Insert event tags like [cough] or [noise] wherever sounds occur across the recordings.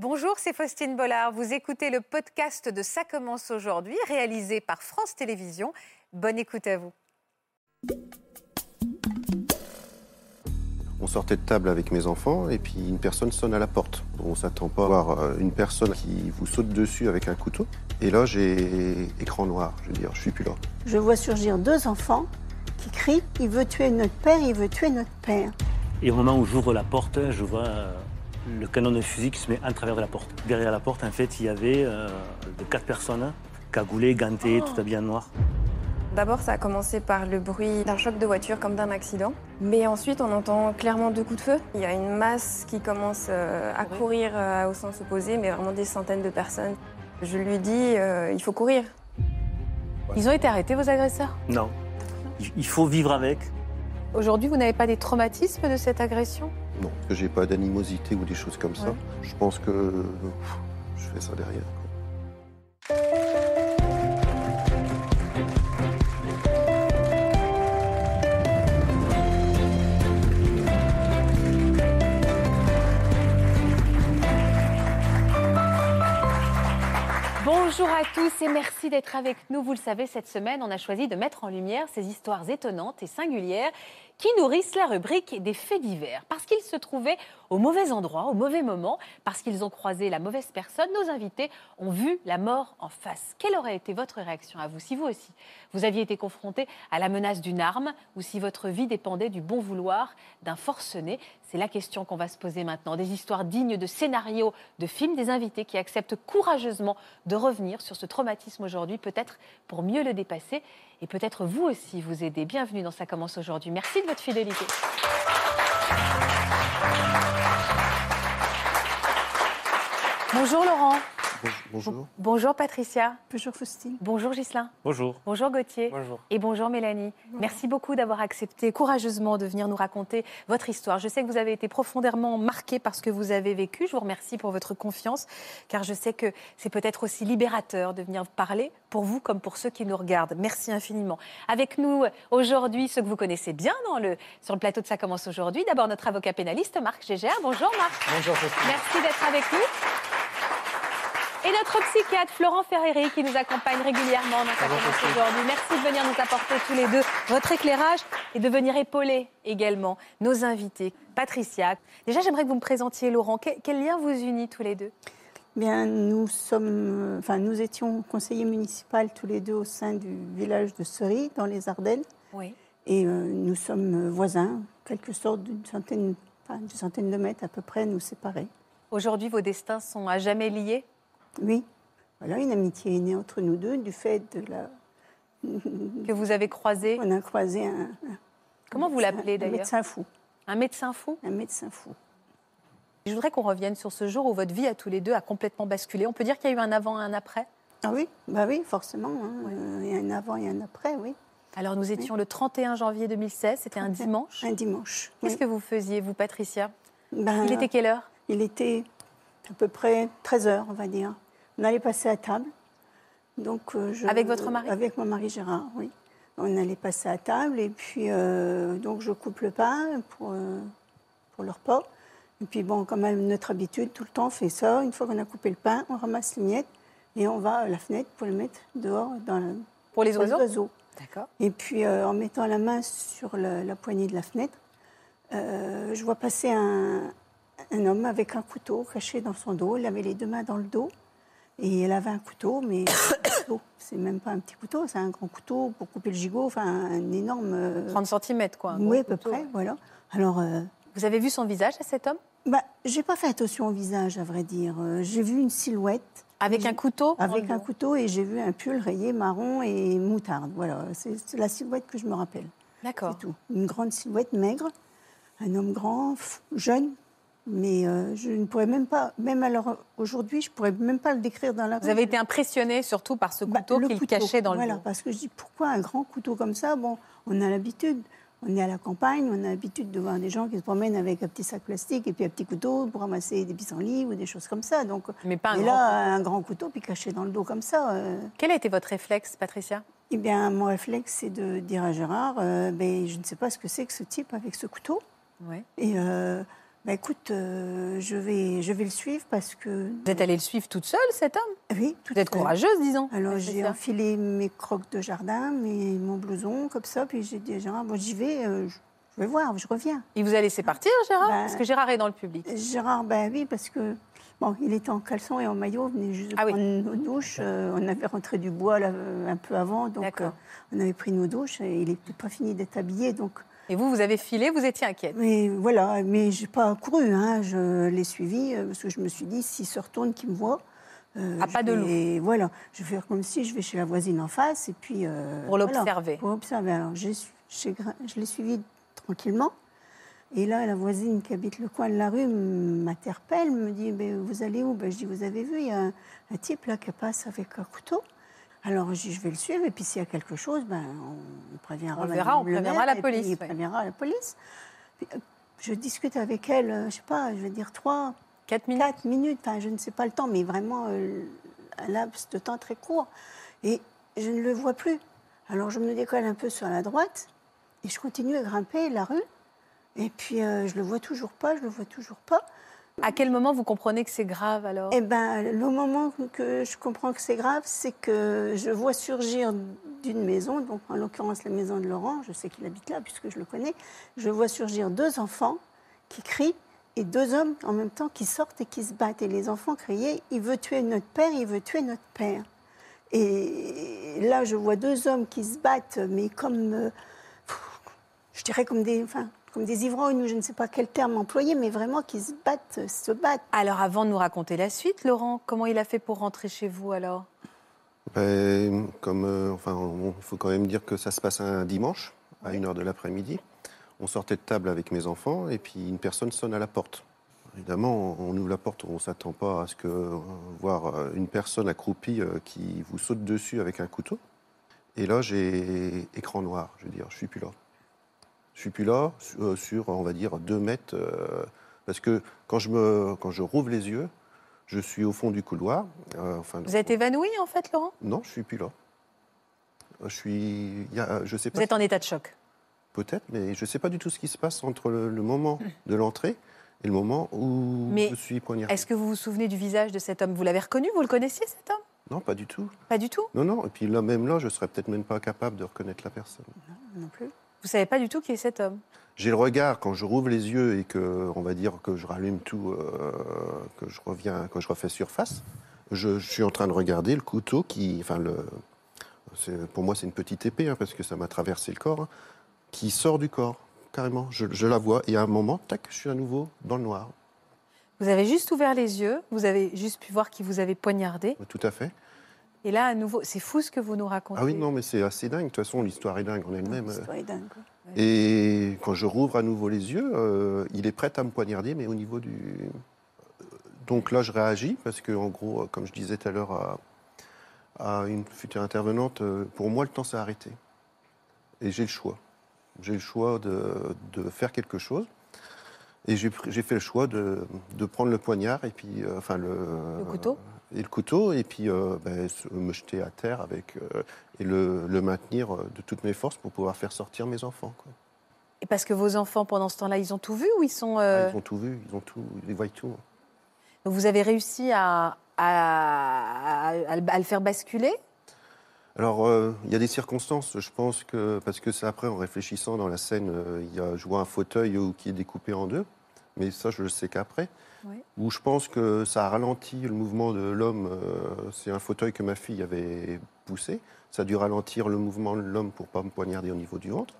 Bonjour, c'est Faustine Bollard. Vous écoutez le podcast de Ça commence aujourd'hui, réalisé par France Télévisions. Bonne écoute à vous. On sortait de table avec mes enfants et puis une personne sonne à la porte. On s'attend pas à voir euh, une personne qui vous saute dessus avec un couteau. Et là, j'ai écran noir. Je veux dire, je suis plus là. Je vois surgir deux enfants qui crient Il veut tuer notre père, il veut tuer notre père. Et au moment où j'ouvre la porte, je vois euh, le canon de fusil qui se met en travers de la porte. Derrière la porte, en fait, il y avait euh, de quatre personnes, cagoulées, gantées, tout habillées en noir. D'abord, ça a commencé par le bruit d'un choc de voiture, comme d'un accident. Mais ensuite, on entend clairement deux coups de feu. Il y a une masse qui commence euh, à courir euh, au sens opposé, mais vraiment des centaines de personnes. Je lui dis, euh, il faut courir. Ils ont été arrêtés, vos agresseurs? Non. Il faut vivre avec. Aujourd'hui, vous n'avez pas des traumatismes de cette agression? Non, que j'ai pas d'animosité ou des choses comme ça. Je pense que pff, je fais ça derrière. quoi. Bonjour à tous et merci d'être avec nous. Vous le savez, cette semaine, on a choisi de mettre en lumière ces histoires étonnantes et singulières qui nourrissent la rubrique des faits divers. Parce qu'ils se trouvaient au mauvais endroit, au mauvais moment, parce qu'ils ont croisé la mauvaise personne, nos invités ont vu la mort en face. Quelle aurait été votre réaction à vous si vous aussi, vous aviez été confronté à la menace d'une arme ou si votre vie dépendait du bon vouloir d'un forcené C'est la question qu'on va se poser maintenant. Des histoires dignes de scénarios de films, des invités qui acceptent courageusement de revenir sur ce traumatisme aujourd'hui, peut-être pour mieux le dépasser et peut-être vous aussi vous aider. Bienvenue dans Ça commence aujourd'hui. Merci de votre fidélité. Bonjour Laurent. Bon- Bonjour. Bonjour Patricia. Bonjour Faustine. Bonjour Ghislain. Bonjour. Bonjour Gauthier. Bonjour. Et bonjour Mélanie. Merci beaucoup d'avoir accepté courageusement de venir nous raconter votre histoire. Je sais que vous avez été profondément marqué par ce que vous avez vécu. Je vous remercie pour votre confiance, car je sais que c'est peut-être aussi libérateur de venir parler pour vous comme pour ceux qui nous regardent. Merci infiniment. Avec nous aujourd'hui, ceux que vous connaissez bien dans le, sur le plateau de Ça commence aujourd'hui. D'abord notre avocat pénaliste Marc Gégère. Bonjour Marc. Bonjour, Merci d'être avec nous. Et notre psychiatre Florent Ferreri qui nous accompagne régulièrement dans sa commence aujourd'hui. Merci de venir nous apporter tous les deux votre éclairage et de venir épauler également nos invités. Patricia, déjà j'aimerais que vous me présentiez Laurent. Quel, quel lien vous unit tous les deux? Bien, nous sommes, euh, enfin, nous étions conseillers municipaux tous les deux au sein du village de Sery, dans les Ardennes, Oui. et euh, nous sommes voisins, quelque sorte d'une centaine, enfin, d'une centaine de mètres à peu près, nous séparer. Aujourd'hui, vos destins sont à jamais liés? Oui, voilà, une amitié est née entre nous deux du fait de la. [laughs] que vous avez croisé. On a croisé un. un Comment vous l'appelez, Un d'ailleurs médecin fou. Un médecin fou Un médecin fou. Je voudrais qu'on revienne sur ce jour où votre vie à tous les deux a complètement basculé. On peut dire qu'il y a eu un avant et un après? Ah oui, bah oui, forcément. hein, euh, Il y a un avant et un après, oui. Alors nous étions le 31 janvier 2016, c'était un 31. dimanche. Un dimanche. Qu'est-ce oui. que vous faisiez, vous, Patricia? Ben, Il était quelle heure? Il était à peu près 13 heures, on va dire. On allait passer à table. Donc, euh, je- Avec votre mari? Avec mon mari Gérard, oui. On allait passer à table et puis euh, donc je coupe le pain pour, euh, pour le repas. Et puis bon, comme notre habitude, tout le temps on fait ça. Une fois qu'on a coupé le pain, on ramasse les miettes et on va à la fenêtre pour les mettre dehors dans la- Pour les oiseaux? D'accord. et puis, euh, en mettant la main sur la, la poignée de la fenêtre, je vois passer un, un homme avec un couteau caché dans son dos. Il avait les deux mains dans le dos. Et il avait un couteau, mais [coughs] c'est même pas un petit couteau, c'est un grand couteau pour couper le gigot, enfin un énorme. euh, 30 cm, quoi. oui, à peu couteau. près, voilà. Alors, euh, Vous avez vu son visage à cet homme? bah, j'ai pas fait attention au visage, à vrai dire. Euh, J'ai vu une silhouette. Avec un couteau Avec un couteau et j'ai vu un pull rayé marron et moutarde. Voilà, c'est la silhouette que je me rappelle. D'accord. C'est tout. Une grande silhouette maigre, un homme grand, jeune, mais euh, je ne pourrais même pas, même alors aujourd'hui, je pourrais même pas le décrire dans la Vous avez été impressionné surtout par ce Bah, couteau le qu'il couteau, cachait dans le voilà, dos. parce que je dis pourquoi un grand couteau comme ça? Bon, on a l'habitude. On est à la campagne, on a l'habitude de voir des gens qui se promènent avec un petit sac plastique et puis un petit couteau pour ramasser des pissenlits ou des choses comme ça. Donc, Mais pas un et grand là, un grand couteau puis caché dans le dos comme ça. euh, Quel a été votre réflexe, Patricia? Eh bien, mon réflexe, c'est de dire à Gérard, euh, ben, je ne sais pas ce que c'est que ce type avec ce couteau. Oui. Et euh, Bah écoute, euh, je, vais, je vais le suivre parce que. Vous êtes allée le suivre toute seule, cet homme? Oui, tout Vous êtes courageuse, disons. Alors Ouais, j'ai enfilé mes crocs de jardin, mes, mon blouson, comme ça, puis j'ai dit à Gérard, bon, j'y vais, euh, je je vais voir, je reviens. Il vous a laissé partir, Gérard? Bah- Parce que Gérard est dans le public. Gérard, ben oui, parce que bon, il était en caleçon et en maillot, on venait juste de Ah oui. prendre nos douches. euh, on avait rentré du bois là, un peu avant, donc on avait pris nos douches et il n'était pas fini d'être habillé, donc. Et vous, vous avez filé, vous étiez inquiète. Mais voilà, mais j'ai pas couru, hein, je l'ai suivi euh, parce que je me suis dit, s'il se retourne, qu'il me voit. euh, Ah, je pas de vais- Voilà, je vais faire comme si je vais chez la voisine en face et puis. euh, Pour voilà, l'observer. pour observer. Alors, je l'ai suivi tranquillement. Et là, la voisine qui habite le coin de la rue m'interpelle, me dit Vous allez où? Ben, Je dis Vous avez vu, il y a un, un type là qui passe avec un couteau. Alors, je vais le suivre, et puis s'il y a quelque chose, ben, on préviendra. On le verra, on le préviendra maire, la puis police, préviendra la police. Puis, euh, je discute avec elle, euh, je sais pas, je vais dire trois, 4 minutes Quatre minutes, enfin, je ne sais pas le temps, mais vraiment euh, un laps de temps très court. Et je ne le vois plus. Alors je me décolle un peu sur la droite et je continue à grimper la rue. Et puis euh, je le vois toujours pas, je le vois toujours pas. À quel moment vous comprenez que c'est grave alors? Et ben le moment que je comprends que c'est grave, c'est que je vois surgir d'une maison, donc en l'occurrence la maison de Laurent, je sais qu'il habite là puisque je le connais, je vois surgir deux enfants qui crient et deux hommes en même temps qui sortent et qui se battent. Et les enfants criaient Il veut tuer notre père, il veut tuer notre père. Et là, je vois deux hommes qui se battent, mais comme, euh, je dirais comme des, enfin, comme des ivrognes, ou je ne sais pas quel terme employer, mais vraiment qui se battent, se battent. Alors avant de nous raconter la suite, Laurent, comment il a fait pour rentrer chez vous alors? Ben, comme, euh, enfin, il faut quand même dire que ça se passe un dimanche, à 1h de l'après-midi. On sortait de table avec mes enfants et puis une personne sonne à la porte. Évidemment, on ouvre la porte, on ne s'attend pas à ce que euh, voir euh, une personne accroupie euh, qui vous saute dessus avec un couteau. Et là, j'ai écran noir, je veux dire, je suis plus là. Je suis plus là sur, euh, sur, on va dire, deux mètres. euh, parce que quand je, me, quand je rouvre les yeux, je suis au fond du couloir. euh, enfin, Vous êtes évanoui en fait, Laurent? Non, je suis plus là. Je suis, il y a- je sais Vous pas, êtes en état de choc? peut-être, mais je sais pas du tout ce qui se passe entre le, le moment de l'entrée et le moment où Mais je suis poignardé. Est-ce que vous vous souvenez du visage de cet homme? Vous l'avez reconnu? Vous le connaissiez cet homme? Non, pas du tout. Pas du tout? Non, non. Et puis là, même là, je serais peut-être même pas capable de reconnaître la personne. Non plus. Vous savez pas du tout qui est cet homme? J'ai le regard quand je rouvre les yeux et que, on va dire que je rallume tout, euh, que je reviens, que je refais surface. Je, je suis en train de regarder le couteau qui, enfin le, pour moi c'est une petite épée hein, parce que ça m'a traversé le corps, hein, qui sort du corps carrément. Je, je la vois et à un moment, tac, je suis à nouveau dans le noir. Vous avez juste ouvert les yeux, vous avez juste pu voir qui vous avait poignardé. Tout à fait. Et là, à nouveau, c'est fou ce que vous nous racontez. Ah oui, non, mais c'est assez dingue. De toute façon, l'histoire est dingue en elle-même. L'histoire est dingue, quoi. Et quand je rouvre à nouveau les yeux, euh, il est prêt à me poignarder, mais au niveau du. euh, Donc là, je réagis parce que, en gros, comme je disais tout à l'heure à, à une future intervenante, euh, pour moi, le temps s'est arrêté. Et j'ai le choix. J'ai le choix de, de faire quelque chose. Et j'ai fait le choix de, de prendre le poignard et puis, euh, enfin le, Le couteau et le couteau et puis euh, ben, me jeter à terre avec euh, et le, le maintenir euh, de toutes mes forces pour pouvoir faire sortir mes enfants. quoi. Et parce que vos enfants, pendant ce temps-là, ils ont tout vu ou ils sont. Ah, ils ont tout vu, ils ont tout, ils voient tout. Donc vous avez réussi à, à- à- à le faire basculer? Alors, il y a des circonstances, je pense que, parce que c'est après, en réfléchissant dans la scène, il y a, je vois un fauteuil qui est découpé en deux, mais ça, je le sais qu'après. Où je pense que ça a ralenti le mouvement de l'homme. euh, c'est un fauteuil que ma fille avait poussé. Ça a dû ralentir le mouvement de l'homme pour pas me poignarder au niveau du ventre.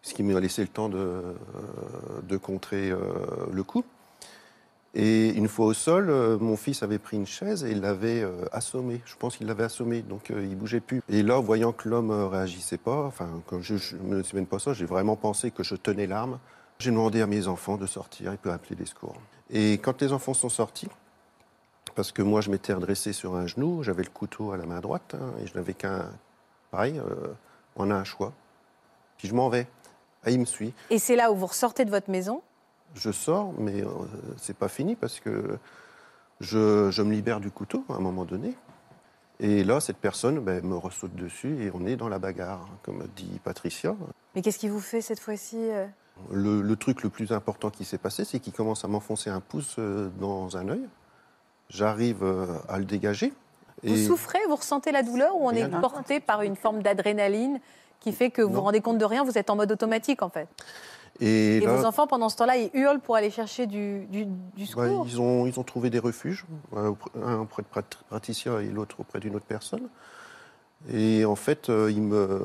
Ce qui m'a laissé le temps de, euh, de contrer euh, le coup. Et une fois au sol, mon fils avait pris une chaise et il l'avait assommé. Je pense qu'il l'avait assommé, donc il bougeait plus. Et là, voyant que l'homme euh, réagissait pas, enfin, quand je, je me même pas ça, j'ai vraiment pensé que je tenais l'arme. J'ai demandé à mes enfants de sortir, ils peuvent appeler les secours. Et quand les enfants sont sortis, parce que moi je m'étais redressé sur un genou, j'avais le couteau à la main droite hein, et je n'avais qu'un. Pareil, euh, on a un choix. Puis je m'en vais. Ah, il me suit. Et c'est là où vous ressortez de votre maison? Je sors, mais euh, c'est pas fini parce que je, je me libère du couteau à un moment donné. Et là, cette personne ben, me ressaute dessus et on est dans la bagarre, comme dit Patricia. Mais qu'est-ce qui vous fait cette fois-ci euh? Le, le truc le plus important qui s'est passé, c'est qu'il commence à m'enfoncer un pouce euh, dans un œil. J'arrive euh, à le dégager. Vous souffrez, vous ressentez la douleur ou on Rien est porté par une forme d'adrénaline qui fait que vous vous Non. rendez compte de rien, vous êtes en mode automatique en fait Et, Et là, vos enfants, pendant ce temps-là, ils hurlent pour aller chercher du, du, du bah, secours ils, ont, ils ont trouvé des refuges, euh, un auprès de Prat- Patricia et l'autre auprès d'une autre personne. Et en fait, euh, ils me,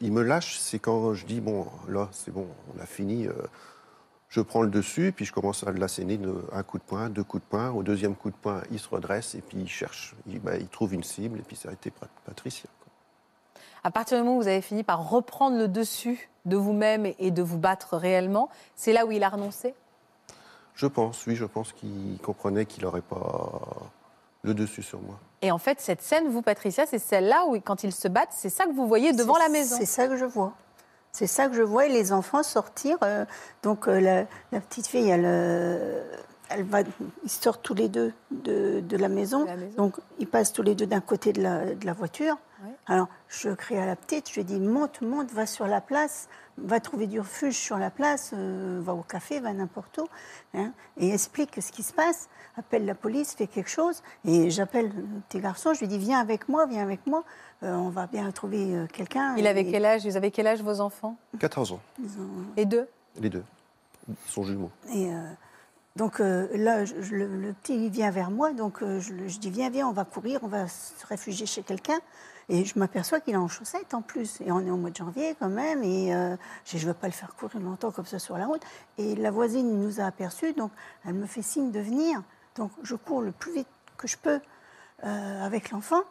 ils me lâchent, c'est quand je dis, bon, là, c'est bon, on a fini. euh, je prends le dessus, puis je commence à l'asséner de un coup de poing, deux coups de poing. Au deuxième coup de poing, il se redresse et puis il cherche. Il, bah, il trouve une cible et puis ça a été Pat- Patricia. quoi. À partir du moment où vous avez fini par reprendre le dessus de vous-même et de vous battre réellement, c'est là où il a renoncé? Je pense, oui, je pense qu'il comprenait qu'il n'aurait pas le dessus sur moi. Et en fait, cette scène, vous, Patricia, c'est celle-là où, quand ils se battent, c'est ça que vous voyez devant la maison. C'est ça que je vois. C'est ça que je vois, et les enfants sortir. euh, donc euh, la, la petite fille, elle, euh, elle va, ils sortent tous les deux de, de la maison. De la maison. Donc ils passent tous les deux d'un côté de la, de la voiture. Alors je crie à la petite, je lui dis monte, monte, va sur la place, va trouver du refuge sur la place, euh, va au café, va n'importe où, hein, et explique ce qui se passe. Appelle la police, fait quelque chose, et j'appelle le petit garçon, je lui dis viens avec moi, viens avec moi, euh, on va bien trouver euh, quelqu'un. Il avait Et- quel âge Vous avez quel âge, vos enfants? 14 ans, ils ont- Les deux? Les deux. Ils sont jumeaux. Et euh, donc euh, là, le, petit vient vers moi, donc euh, je, dis viens, viens, on va courir, on va se réfugier chez quelqu'un. Et je m'aperçois qu'il est en chaussettes en plus. Et on est au mois de janvier quand même. Et euh, je ne veux pas le faire courir longtemps comme ça sur la route. Et la voisine nous a aperçus, donc elle me fait signe de venir. Donc je cours le plus vite que je peux avec l'enfant.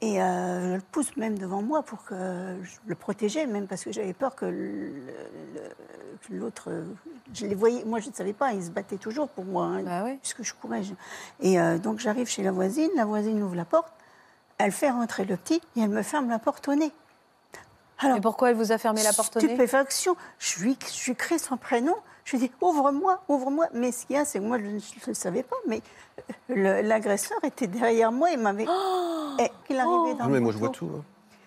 Et euh, je le pousse même devant moi pour que je le protégeais, même parce que j'avais peur que l'autre. Je les voyais, moi je ne savais pas, ils se battaient toujours pour moi, hein, Bah oui. puisque je courais. je- Et euh, donc j'arrive chez la voisine, la voisine ouvre la porte, elle fait rentrer le petit et elle me ferme la porte au nez. Alors, Et pourquoi elle vous a fermé la porte au nez? Stupéfaction. Je lui, je lui crie son prénom. Je lui dis ouvre-moi, ouvre-moi. Mais ce qu'il y a, c'est que moi, je ne le savais pas. Mais le- l'agresseur était derrière moi et m'avait. et qu'il arrivait dans Ah, mais moi, je vois tout. hein.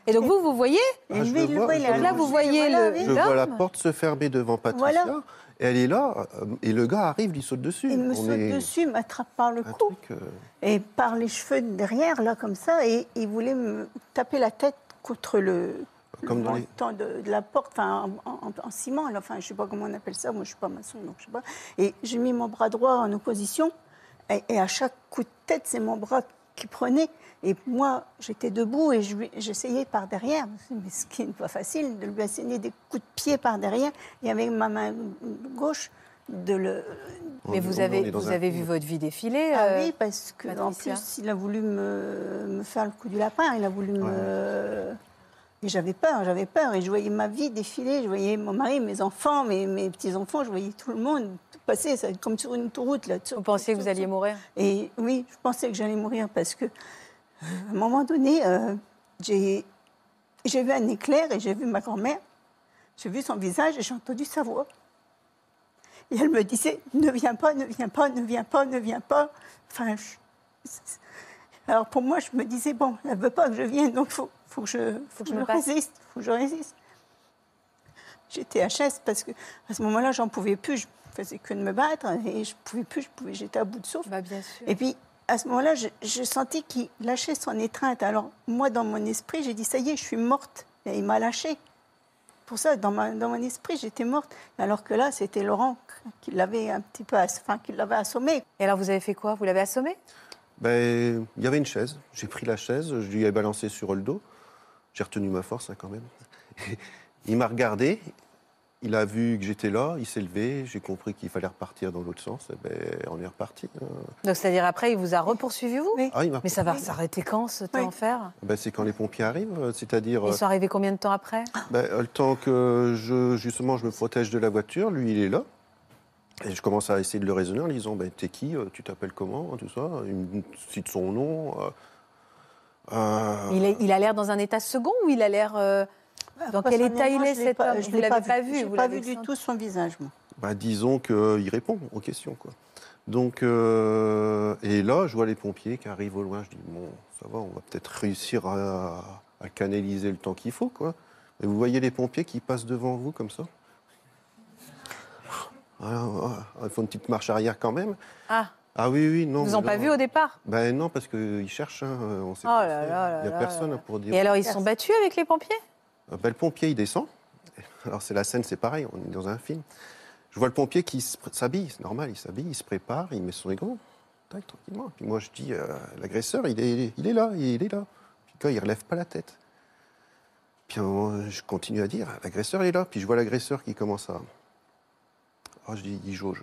Et donc vous, vous voyez Et Ah, je lui, le il le vois, il je Là, vous voyez le-. Je vois la porte se fermer devant Patricia. Voilà. Et elle est là, euh, et le gars arrive, il saute dessus. Il me On saute est dessus, m'attrape par le cou truc, euh, et par les cheveux de derrière, là, comme ça, et il voulait me taper la tête contre le, Comme le dans les- montant de, de la porte, en, en- en ciment, enfin, je ne sais pas comment on appelle ça, moi je ne suis pas maçon, donc je sais pas. Et j'ai mis mon bras droit en opposition, et, et à chaque coup de tête, c'est mon bras qui prenait. Et moi, j'étais debout et je j'essayais par derrière, mais ce qui n'est pas facile, de lui asséner des coups de pied par derrière, et avec ma main gauche, de le, Mais vous avez, est dans vous un- avez vu votre vie défiler Ah euh, oui, parce que en Patricia. plus, il a voulu me, me faire le coup du lapin. Il a voulu me. Et j'avais peur, j'avais peur. Et je voyais ma vie défiler. Je voyais mon mari, mes enfants, mes, mes petits-enfants. Je voyais tout le monde passer, ça, comme sur une autoroute. Là, Vous pensiez que vous alliez mourir? Et oui, je pensais que j'allais mourir parce que, euh, à un moment donné, euh, j'ai j'ai vu un éclair et j'ai vu ma grand-mère. J'ai vu son visage et j'ai entendu sa voix. Et elle me disait Ne viens pas, ne viens pas, ne viens pas, ne viens pas. Enfin, je- alors pour moi, je me disais Bon, elle ne veut pas que je vienne, donc il faut, faut que je, faut que je je me passe. résiste. faut que je résiste. J'étais HS parce que à ce moment-là, j'en pouvais plus. Je faisais que de me battre et je pouvais plus. Je pouvais, j'étais à bout de souffle. bah, Bien sûr. Et puis, à ce moment-là, je, je sentis qu'il lâchait son étreinte. Alors, moi, dans mon esprit, j'ai dit, ça y est, je suis morte. Et il m'a lâché. Pour ça, dans, ma- dans mon esprit, j'étais morte. Alors que là, c'était Laurent qui l'avait un petit peu, enfin, qui l'avait assommé. Et alors vous avez fait quoi? Vous l'avez assommé Ben, il y avait une chaise. J'ai pris la chaise, je lui ai balancé sur le dos. J'ai retenu ma force hein, quand même. [laughs] il m'a regardé, il a vu que j'étais là, il s'est levé, j'ai compris qu'il fallait repartir dans l'autre sens. Et ben, on est reparti. hein. Donc c'est-à-dire après, il vous a repoursuivi vous? Oui. Ah, il m'a- Mais ça va s'arrêter quand ce temps Oui. enfer? Ben, c'est quand les pompiers arrivent, euh, c'est-à-dire Ils euh, sont arrivés combien de temps après? ben, euh, le temps que je, justement je me protège de la voiture, lui il est là. Et je commence à essayer de le raisonner en lui disant ben, T'es qui Tu t'appelles comment Tout ça? Il me cite son nom. Euh, il, est- il a l'air dans un état second ou il a l'air euh, Dans quel état il est Je l'ai cet pas- homme je pas vu, J'ai vous pas vu du tout son visage, moi. Bah, disons qu'il répond aux questions. Quoi. Donc, euh, et là, je vois les pompiers qui arrivent au loin. Je dis, bon, ça va, on va peut-être réussir à, à canaliser le temps qu'il faut. Quoi. Et vous voyez les pompiers qui passent devant vous comme ça? Ah, il faut une petite marche arrière quand même. Ah, Ah oui, oui, non. ils vous ont pas non. vu au départ Ben non, parce qu'ils cherchent. hein, on sait Oh pas là là là Il n'y a là personne pour dire. Et alors, ils se sont battus avec les pompiers? Euh, ben, le pompier, il descend. [laughs] Alors, c'est la scène, c'est pareil, on est dans un film. Je vois le pompier qui s'habille, c'est normal, il s'habille, il se prépare, il met son égon, tac, tranquillement. Puis moi, je dis, euh, l'agresseur, il est, il est là, il est là. Puis quand il relève pas la tête. Puis à un moment, je continue à dire, l'agresseur, il est là. Puis je vois l'agresseur qui commence à. Oh, je dis, il jauge.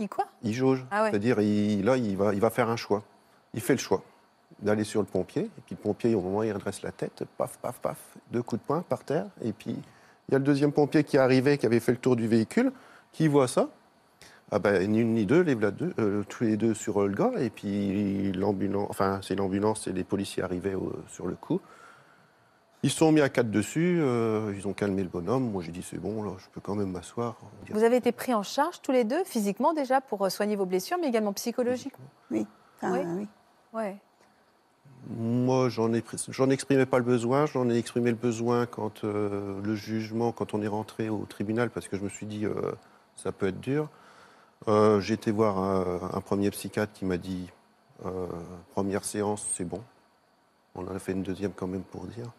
Ils quoi Il jauge. Ah ouais. C'est-à-dire, il, là, il va, il va faire un choix. Il fait le choix d'aller sur le pompier. Et puis le pompier, au moment où il redresse la tête, paf, paf, paf, deux coups de poing par terre. Et puis, il y a le deuxième pompier qui est arrivé, qui avait fait le tour du véhicule, qui voit ça. Ah ben, ni une ni deux, euh, tous les deux sur le gars. Et puis, l'ambulance, enfin, c'est l'ambulance et les policiers arrivaient au- sur le coup. Ils se sont mis à quatre dessus, euh, ils ont calmé le bonhomme. Moi, j'ai dit, c'est bon, là, je peux quand même m'asseoir. Vous avez été pris en charge tous les deux, physiquement déjà, pour euh, soigner vos blessures, mais également psychologiquement. Oui. Enfin, Oui. oui. Ouais. Moi, j'en ai, j'en exprimais pas le besoin. J'en ai exprimé le besoin quand euh, le jugement, quand on est rentré au tribunal, parce que je me suis dit, euh, ça peut être dur. Euh, J'ai été voir un, un premier psychiatre qui m'a dit, euh, première séance, c'est bon. On en a fait une deuxième quand même pour dire.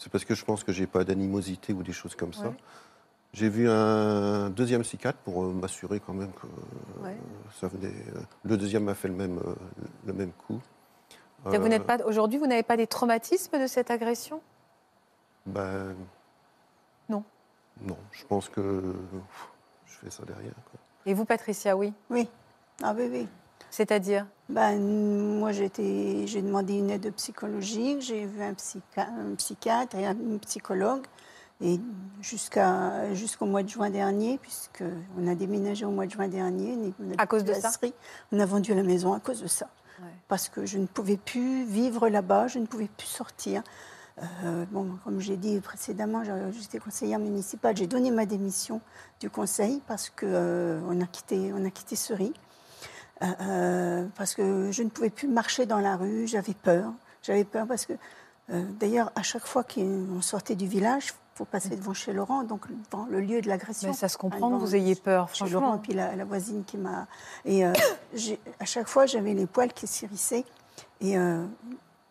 C'est parce que je pense que j'ai pas d'animosité ou des choses comme ça. Ouais. J'ai vu un deuxième psychiatre pour euh, m'assurer quand même que euh, Ouais. ça venait. euh, le deuxième m'a fait le même, le même coup. Vous n'êtes pas aujourd'hui, vous n'avez pas des traumatismes de cette agression? Ben. Non. Non, je pense que pff, je fais ça derrière. quoi. Et vous, Patricia, oui? Oui. Ah oui, oui. C'est-à-dire Ben, moi, j'ai demandé une aide psychologique, j'ai vu un, psycha- un psychiatre et un psychologue. Et jusqu'au mois de juin dernier, puisqu'on a déménagé au mois de juin dernier, on a À cause de ça On a vendu la maison à cause de ça. Ouais. Parce que je ne pouvais plus vivre là-bas, je ne pouvais plus sortir. Euh, bon, comme j'ai dit précédemment, j'étais conseillère municipale. J'ai donné ma démission du conseil parce que euh, a quitté, on a quitté Ceris. Euh, euh, parce que je ne pouvais plus marcher dans la rue, j'avais peur. J'avais peur parce que, euh, d'ailleurs, à chaque fois qu'on sortait du village, il faut passer devant chez Laurent, donc devant le lieu de l'agression. Mais ça se comprend que vous ayez peur, chez Laurent, franchement. puis la, la voisine qui m'a. Et euh, [coughs] à chaque fois, j'avais les poils qui s'hérissaient. Et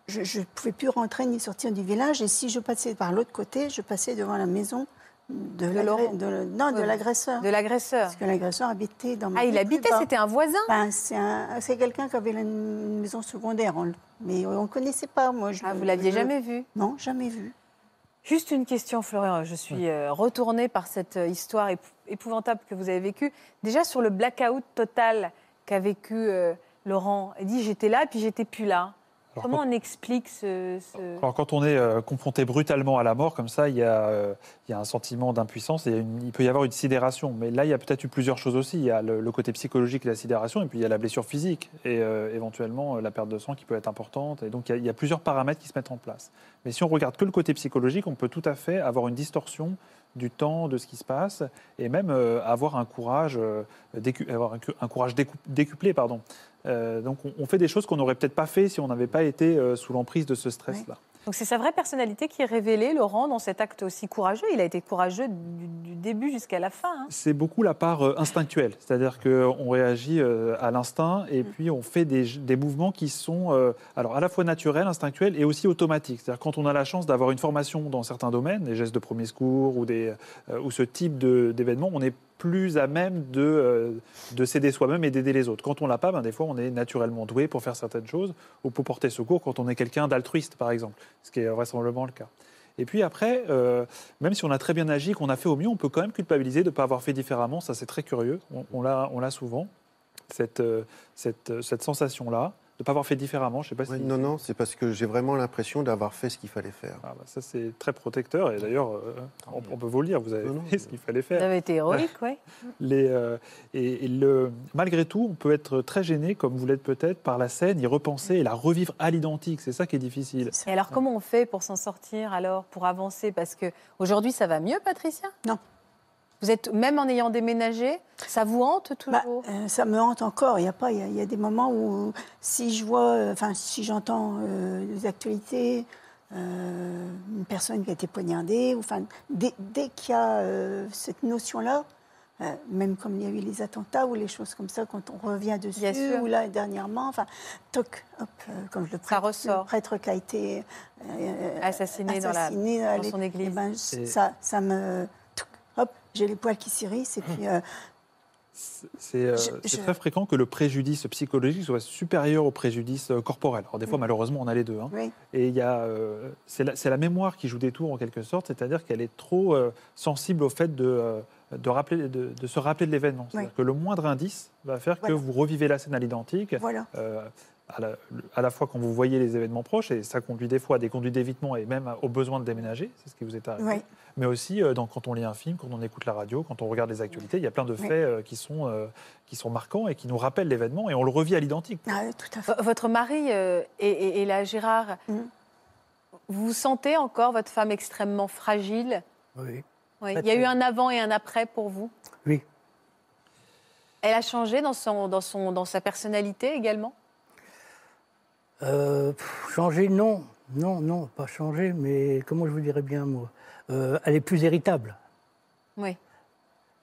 je ne pouvais plus rentrer ni sortir du village. Et si je passais par l'autre côté, je passais devant la maison de, l'agré- Laurent. de- non, de Ouais. l'agresseur. De l'agresseur. Parce que l'agresseur habitait dans ma Ah, il habitait, c'était un voisin? Ben, c'est un- c'est quelqu'un qui avait une, maison secondaire, on- mais on ne connaissait pas. Moi, je, Ah, vous l'aviez jamais vu? Non, jamais vu. Juste une question, Florian. Je suis euh, retournée par cette euh, histoire épou- épouvantable que vous avez vécue. Déjà sur le blackout total qu'a vécu euh, Laurent. Il dit j'étais là, puis j'étais plus là. Comment quand- on explique ce. ce- Alors quand on est euh, confronté brutalement à la mort, comme ça, il y a, euh, il y a un sentiment d'impuissance et il une- peut y avoir une sidération. Mais là, il y a peut-être eu plusieurs choses aussi. Il y a le, le côté psychologique de la sidération et puis il y a la blessure physique et euh, éventuellement la perte de sang qui peut être importante. Et donc il y, a, il y a plusieurs paramètres qui se mettent en place. Mais si on regarde que le côté psychologique, on peut tout à fait avoir une distorsion du temps, de ce qui se passe, et même euh, avoir un courage, euh, décu- avoir un, cu- un courage décou- décuplé. Pardon. Euh, donc on, on fait des choses qu'on n'aurait peut-être pas fait si on n'avait pas été euh, sous l'emprise de ce stress-là. Donc c'est sa vraie personnalité qui est révélée, Laurent, dans cet acte aussi courageux. Il a été courageux du, du début jusqu'à la fin. hein. C'est beaucoup la part euh, instinctuelle, c'est-à-dire qu'on réagit à l'instinct et puis on fait des, des mouvements qui sont alors à la fois naturels, instinctuels et aussi automatiques. C'est-à-dire quand on a la chance d'avoir une formation dans certains domaines, des gestes de premier secours ou, des, ou ce type d'événements, on est plus à même de, euh, de s'aider soi-même et d'aider les autres. Quand on l'a pas, ben, des fois on est naturellement doué pour faire certaines choses ou pour porter secours quand on est quelqu'un d'altruiste, par exemple, ce qui est vraisemblablement le cas. Et puis après, euh, même si on a très bien agi, qu'on a fait au mieux, on peut quand même culpabiliser de ne pas avoir fait différemment. Ça, c'est très curieux. On, on l'a souvent, cette, cette, euh, cette sensation-là, de ne pas avoir fait différemment. Je sais pas Ouais, si. non, non, c'est parce que j'ai vraiment l'impression d'avoir fait ce qu'il fallait faire. Ah, bah, ça, c'est très protecteur. Et d'ailleurs, euh, on, on peut vous le dire, vous avez Non, non. fait ce qu'il fallait Vous faire. avez été héroïque, oui. [laughs] Les, euh, et, et le, malgré tout, on peut être très gêné, comme vous l'êtes peut-être, par la scène, y repenser et la revivre à l'identique. C'est ça qui est difficile. Et alors, comment on fait pour s'en sortir, alors, pour avancer? Parce que aujourd'hui, ça va mieux, Patricia? Non. Vous êtes, même en ayant déménagé, ça vous hante Bah, toujours? euh, ça me hante encore. Il y a pas, il y a, il y a des moments où si je vois, euh, enfin si j'entends euh, les actualités, euh, une personne qui a été poignardée, ou, enfin dès, dès qu'il y a euh, cette notion-là, euh, même comme il y a eu les attentats ou les choses comme ça, quand on revient dessus, Bien sûr. ou là dernièrement, enfin, toc, hop, euh, comme le prêtre, ressort. le prêtre qui a été euh, Assassiné dans la- assassiné, dans les- son église. eh ben, Et- ça, ça me, j'ai les poils qui s'irrissent et puis euh, C'est euh, très fréquent que le préjudice psychologique soit supérieur au préjudice euh, corporel. Alors des fois, malheureusement, on a les deux. hein. oui, Et euh, c'est la, mémoire qui joue des tours en quelque sorte, c'est-à-dire qu'elle est trop sensible au fait de, de, rappeler, de, de se rappeler de l'événement. C'est-à-dire Oui. que le moindre indice va faire Voilà. que vous revivez la scène à l'identique. voilà. À, la, à la fois quand vous voyez les événements proches, et ça conduit des fois à des conduits d'évitement et même au besoin de déménager, c'est ce qui vous est arrivé, Oui. mais aussi euh, dans- quand on lit un film, quand on écoute la radio, quand on regarde les actualités, il y a plein de Oui. faits euh, qui, sont, euh, qui sont marquants et qui nous rappellent l'événement et on le revit à l'identique. Ah, oui, tout à fait. V- Votre mari euh, et, et- et là, Gérard, Mhm. vous sentez encore votre femme extrêmement fragile? Oui. Il y a eu un avant et un après pour vous? Oui. Elle a changé dans, son, dans, son, dans sa personnalité également? Euh, changer, non. Non, non, pas changer, mais comment je vous dirais bien, moi Euh, Elle est plus irritable. Oui.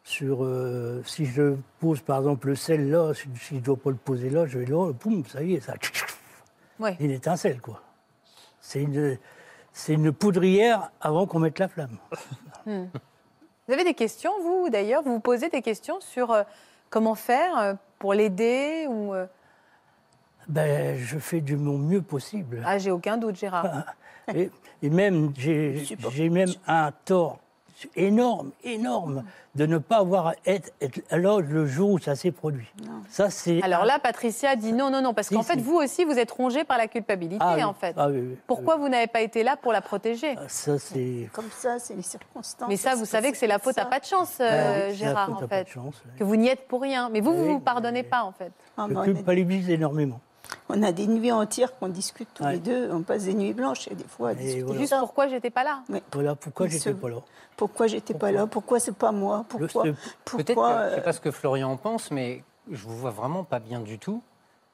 Sur, euh, si je pose par exemple le sel là, si, si je ne dois pas le poser là, je vais là, poum, ça y est, ça. Oui. Une étincelle, quoi. C'est une, c'est une poudrière avant qu'on mette la flamme. Vous avez des questions, vous d'ailleurs? Vous vous posez des questions sur comment faire pour l'aider ou Ben, je fais du mon mieux possible. Ah, j'ai aucun doute, Gérard. Et, et même, j'ai même un tort énorme, énorme, de ne pas avoir à être, être là le jour où ça s'est produit. Ça, c'est. Alors là, Patricia dit non, non, non, parce Si, qu'en fait, si. vous aussi, vous êtes rongé par la culpabilité, Ah oui, en fait. ah oui, oui, Pourquoi vous n'avez pas été là pour la protéger? Oui. Ça, c'est. Comme ça, c'est les circonstances. Mais ça, vous savez que c'est la faute à pas de chance, euh, Ah Gérard, en fait. de chance, oui. Que vous n'y êtes pour rien. Mais vous, vous Oui, vous pardonnez mais- pas, en fait. Ah, culpabilise énormément. On a des nuits entières qu'on discute tous Ouais. les deux. On passe des nuits blanches et des fois Et discuter voilà. Juste pourquoi j'étais pas là. Voilà pourquoi Mais j'étais ce- pas là. Pourquoi j'étais pas là? Pourquoi? C'est pas moi? Pourquoi Le- Peut-être je ne sais euh, pas ce que Florian en pense, mais je vous vois vraiment pas bien du tout.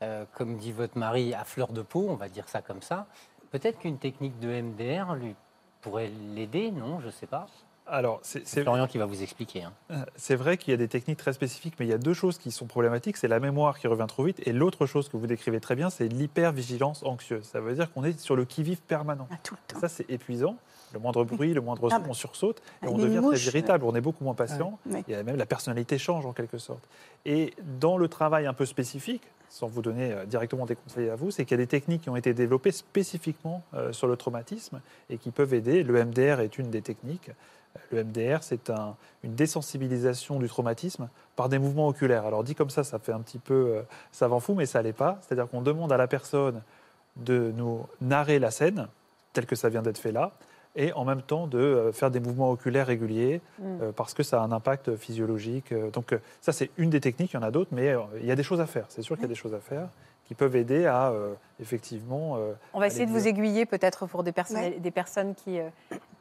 Euh, comme dit votre mari, à fleur de peau, on va dire ça comme ça. Peut-être qu'une technique de MDR lui pourrait l'aider, non? Je ne sais pas. Alors, c'est Florian qui va vous expliquer. hein. C'est vrai qu'il y a des techniques très spécifiques, mais il y a deux choses qui sont problématiques. C'est la mémoire qui revient trop vite, et l'autre chose que vous décrivez très bien, c'est l'hypervigilance anxieuse. Ça veut dire qu'on est sur le qui-vive permanent. ah, tout le Et temps. ça, c'est épuisant. Le moindre bruit, le moindre son, Ah bah. on sursaute, et Ah, on devient mouche, très irritable, on est beaucoup moins patient. Oui. Et même la personnalité change en quelque sorte. Et dans le travail un peu spécifique, sans vous donner euh, directement des conseils à vous, c'est qu'il y a des techniques qui ont été développées spécifiquement euh, sur le traumatisme et qui peuvent aider. Le MDR est une des techniques. Le MDR, c'est un- une désensibilisation du traumatisme par des mouvements oculaires. Alors dit comme ça, ça fait un petit peu euh, savant fou, mais ça l'est pas. C'est-à-dire qu'on demande à la personne de nous narrer la scène, telle que ça vient d'être fait là, et en même temps de euh, faire des mouvements oculaires réguliers, Mm. euh, parce que ça a un impact physiologique. Euh, Donc ça, c'est une des techniques, il y en a d'autres, mais il y a des choses à faire. C'est sûr qu'il y a des choses à faire qui peuvent aider à, euh, effectivement... euh, On va essayer de vous aiguiller peut-être pour des, personnes, Ouais. des personnes qui, euh,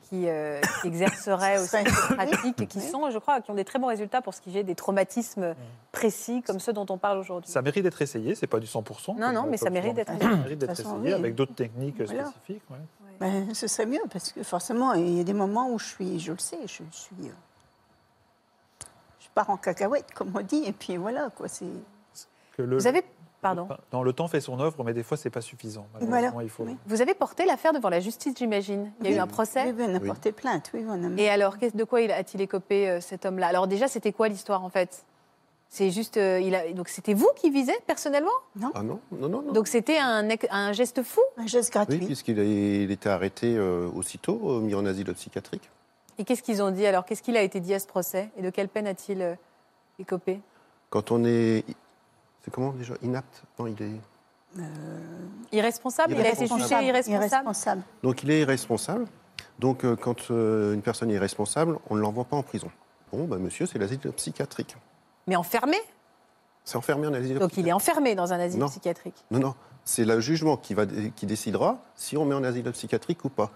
qui, euh, qui [laughs] exerceraient aussi cette pratique et qui sont, je crois, qui ont des très bons résultats pour ce qui est des traumatismes précis comme ceux dont on parle aujourd'hui. ça mérite d'être essayé, c'est pas du 100%. Non, non, mais ça mérite d'être essayé. mérite d'être De toute façon, essayé oui. avec d'autres techniques Voilà. spécifiques. ouais. Ben, ce serait mieux parce que forcément, il y a des moments où je suis, je le sais, je suis, je pars en cacahuète comme on dit, et puis voilà quoi. C'est Que le- Vous avez, pardon, le- non, le temps fait son œuvre, mais des fois, c'est pas suffisant. Voilà. Malheureusement, il faut... Oui. vous avez porté l'affaire devant la justice, j'imagine. Il y a eu un procès. Oui, oui, on a Oui. porté plainte. Oui, on a. Et alors, de quoi il- a-t-il écopé euh, cet homme-là? Alors déjà, c'était quoi l'histoire en fait? C'est juste, euh, il a, donc c'était vous qui visez personnellement? Ah non, non, non, non. Donc c'était un, geste fou? Un geste oui, gratuit. puisqu'il a- il était arrêté euh, aussitôt, euh, mis en asile psychiatrique. Et qu'est-ce qu'ils ont dit? Alors Qu'est-ce qu'il a été dit à ce procès? Et de quelle peine a-t-il euh, écopé? Quand on est. C'est comment déjà Inapte Non, il est. Irresponsable Il a été Irresponsable. jugé irresponsable Irresponsable. Donc il est irresponsable. Donc euh, quand euh, une personne est irresponsable, on ne l'envoie pas en prison. Bon, bah, monsieur, c'est l'asile psychiatrique. Mais enfermé? C'est enfermé en asile Donc il est enfermé dans un asile Non. psychiatrique. Non, non. C'est le jugement qui, va, qui décidera si on met en asile psychiatrique ou pas.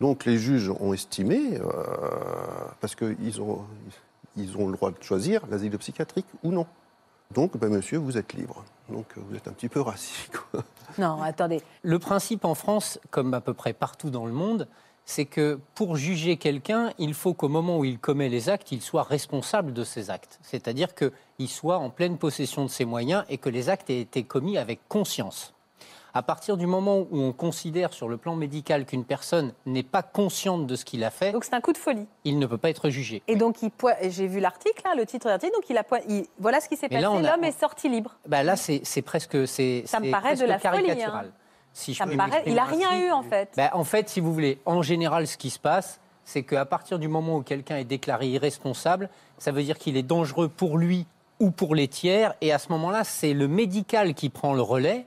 Donc les juges ont estimé, euh, parce qu'ils ont, ils ont le droit de choisir l'asile psychiatrique ou non. Donc, ben, monsieur, vous êtes libre. Donc vous êtes un petit peu [laughs] quoi. Non, attendez. Le principe en France, comme à peu près partout dans le monde, c'est que pour juger quelqu'un, il faut qu'au moment où il commet les actes, il soit responsable de ses actes. C'est-à-dire qu'il soit en pleine possession de ses moyens et que les actes aient été commis avec conscience. À partir du moment où on considère sur le plan médical qu'une personne n'est pas consciente de ce qu'il a fait, Donc c'est un coup de folie. il ne peut pas être jugé. Et donc, il j'ai vu l'article, là, le titre de l'article, donc il a il- voilà ce qui s'est passé. a- L'homme est sorti libre. Bah là, c'est presque. c'est- Ça me paraît de la folie, hein. caricatural, si je Ça peux me paraît, m'exprimer il a rien ainsi. eu, en fait. Ben, en fait, si vous voulez, en général, ce qui se passe, c'est qu'à partir du moment où quelqu'un est déclaré irresponsable, ça veut dire qu'il est dangereux pour lui ou pour les tiers. Et à ce moment-là, c'est le médical qui prend le relais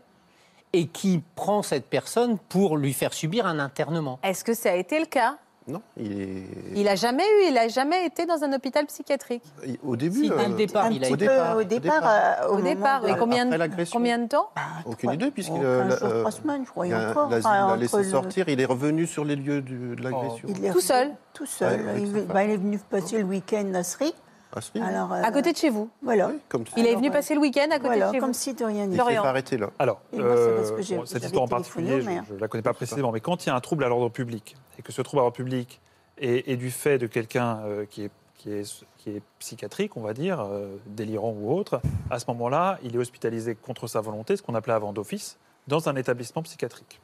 et qui prend cette personne pour lui faire subir un internement. Est-ce que ça a été le cas? Non, il est. Il a jamais eu, il a jamais été dans un hôpital psychiatrique. il- Au début. Si, dès le euh, départ, Un il a au départ, au au départ. départ. euh, Au départ, de- et combien, l'agression. combien de temps? Bah, Aucune idée, puisqu'il oh, a- 15 jours, euh, trois semaines, je crois, Il a, encore. l'a- enfin, il l'a entre laissé le- sortir, il est revenu sur les lieux du- de l'agression. il est Tout seul Tout seul. Ouais, il, bah, il est venu passer le week-end à Sri. Ah, si, Alors, euh, À côté de chez vous. Voilà. oui, comme Il est Alors, venu euh, passer le week-end à côté Voilà, de chez comme vous. si de rien Il n'était. s'est Florian. fait arrêter là. Alors, moi, bon, cette histoire en particulier, je ne la connais pas précisément, mais quand il y a un trouble à l'ordre public, et que ce trouble à l'ordre public est, est du fait de quelqu'un euh, qui, est, qui, est, qui est psychiatrique, on va dire, euh, délirant ou autre, à ce moment-là, il est hospitalisé contre sa volonté, ce qu'on appelait avant d'office, dans un établissement psychiatrique.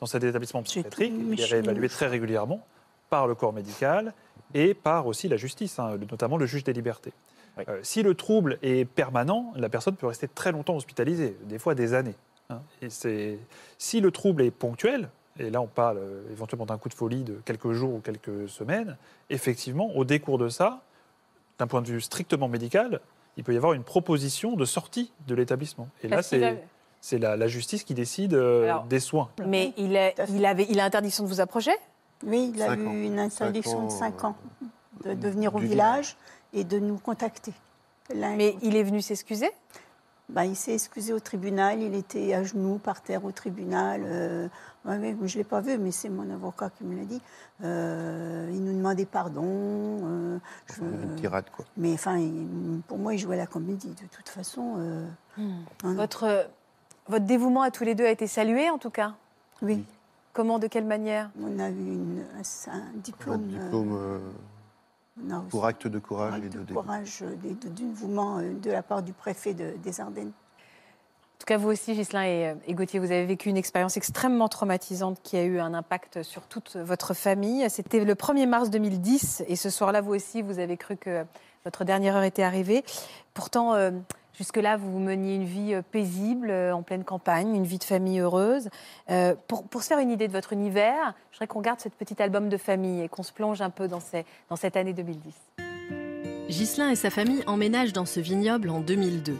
Dans cet établissement psychiatrique, il est réévalué très régulièrement par le corps médical et par aussi la justice, hein, notamment le juge des libertés. Oui. Euh, si le trouble est permanent, la personne peut rester très longtemps hospitalisée, des fois des années. hein. Et c'est si le trouble est ponctuel, et là on parle euh, éventuellement d'un coup de folie de quelques jours ou quelques semaines, effectivement, au décours de ça, d'un point de vue strictement médical, il peut y avoir une proposition de sortie de l'établissement. Et là, c'est c'est la, la justice qui décide euh, Alors- des soins. Mais il a, il, avait, il a interdiction de vous approcher Oui, il a eu ans. une interdiction de Cinq 5 ans, ans de, de venir au village et de nous contacter. Mais il est venu s'excuser? Bah, il s'est excusé au tribunal, il était à genoux par terre au tribunal. euh, ouais, je ne l'ai pas vu, mais c'est mon avocat qui me l'a dit. Euh, il nous demandait pardon. euh, je- Une tirade, quoi. mais enfin, pour moi, il jouait la comédie. De toute façon, euh, non, non. votre, votre dévouement à tous les deux a été salué, en tout cas? Oui, Comment, de quelle manière? On a eu une- un, diplôme. euh, euh, pour acte de courage un et acte de de dévouement. courage, euh, de- dévouement de la part du préfet de- des Ardennes. En tout cas, vous aussi, Ghislain et, et Gauthier, vous avez vécu une expérience extrêmement traumatisante qui a eu un impact sur toute votre famille. C'était le 1er mars 2010 et ce soir-là, vous aussi, vous avez cru que votre dernière heure était arrivée. Pourtant, euh, jusque-là, vous meniez une vie euh, paisible, euh, en pleine campagne, une vie de famille heureuse. Euh, pour, se faire une idée de votre univers, je voudrais qu'on garde ce petit album de famille et qu'on se plonge un peu dans, cette année 2010. Ghislain et sa famille emménagent dans ce vignoble en 2002.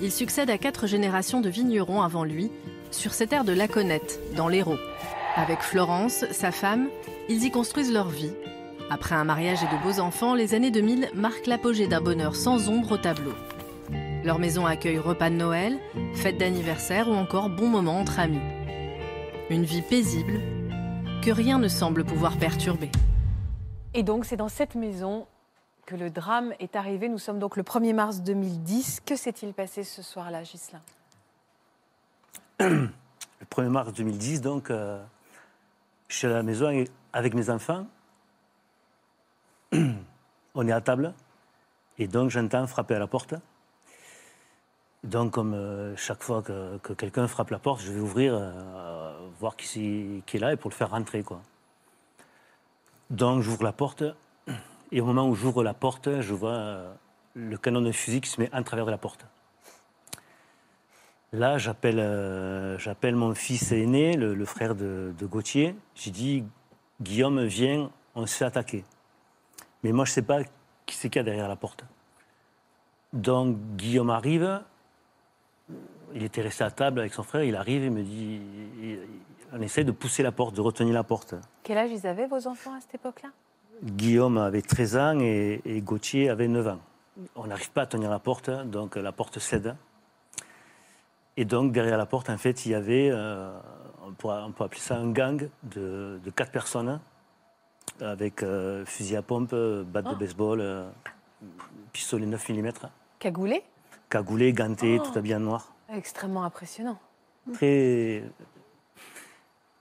Il succède à quatre générations de vignerons avant lui, sur cette terre de Laconnette, dans l'Hérault. Avec Florence, sa femme, ils y construisent leur vie. Après un mariage et de beaux enfants, les années 2000 marquent l'apogée d'un bonheur sans ombre au tableau. Leur maison accueille repas de Noël, fêtes d'anniversaire ou encore bons moments entre amis. Une vie paisible que rien ne semble pouvoir perturber. Et donc, c'est dans cette maison que le drame est arrivé. Nous sommes donc le 1er mars 2010. Que s'est-il passé ce soir-là, Ghislain Le 1er mars 2010, donc, euh, je suis à la maison avec mes enfants. [clears throat] On est à table. Et donc, j'entends frapper à la porte. Donc, comme euh, chaque fois que, que quelqu'un frappe la porte, je vais ouvrir, euh, voir qui, qui est là et pour le faire rentrer. Quoi. Donc, j'ouvre la porte. [clears throat] Et au moment où j'ouvre la porte, je vois euh, le canon de fusil qui se met en travers de la porte. Là, j'appelle mon fils aîné, le, frère de, de Gauthier. J'ai dit Guillaume, viens, on se fait attaquer. Mais moi, je ne sais pas qui c'est qu'il y a derrière la porte. Donc, Guillaume arrive. Il était resté à table avec son frère. Il arrive et me dit on essaie de pousser la porte, de retenir la porte. Quel âge ils avaient, vos enfants, à cette époque-là? Guillaume avait 13 ans et, et Gauthier avait 9 ans. On n'arrive pas à tenir la porte, donc la porte cède. Et donc derrière la porte, en fait, il y avait, euh, on, peut appeler ça un gang de, de quatre personnes, avec euh, fusil à pompe, batte de baseball, euh, pistolet 9 mm, Cagoulé? Cagoulé, ganté, tout habillé en noir. Extrêmement impressionnant. Très.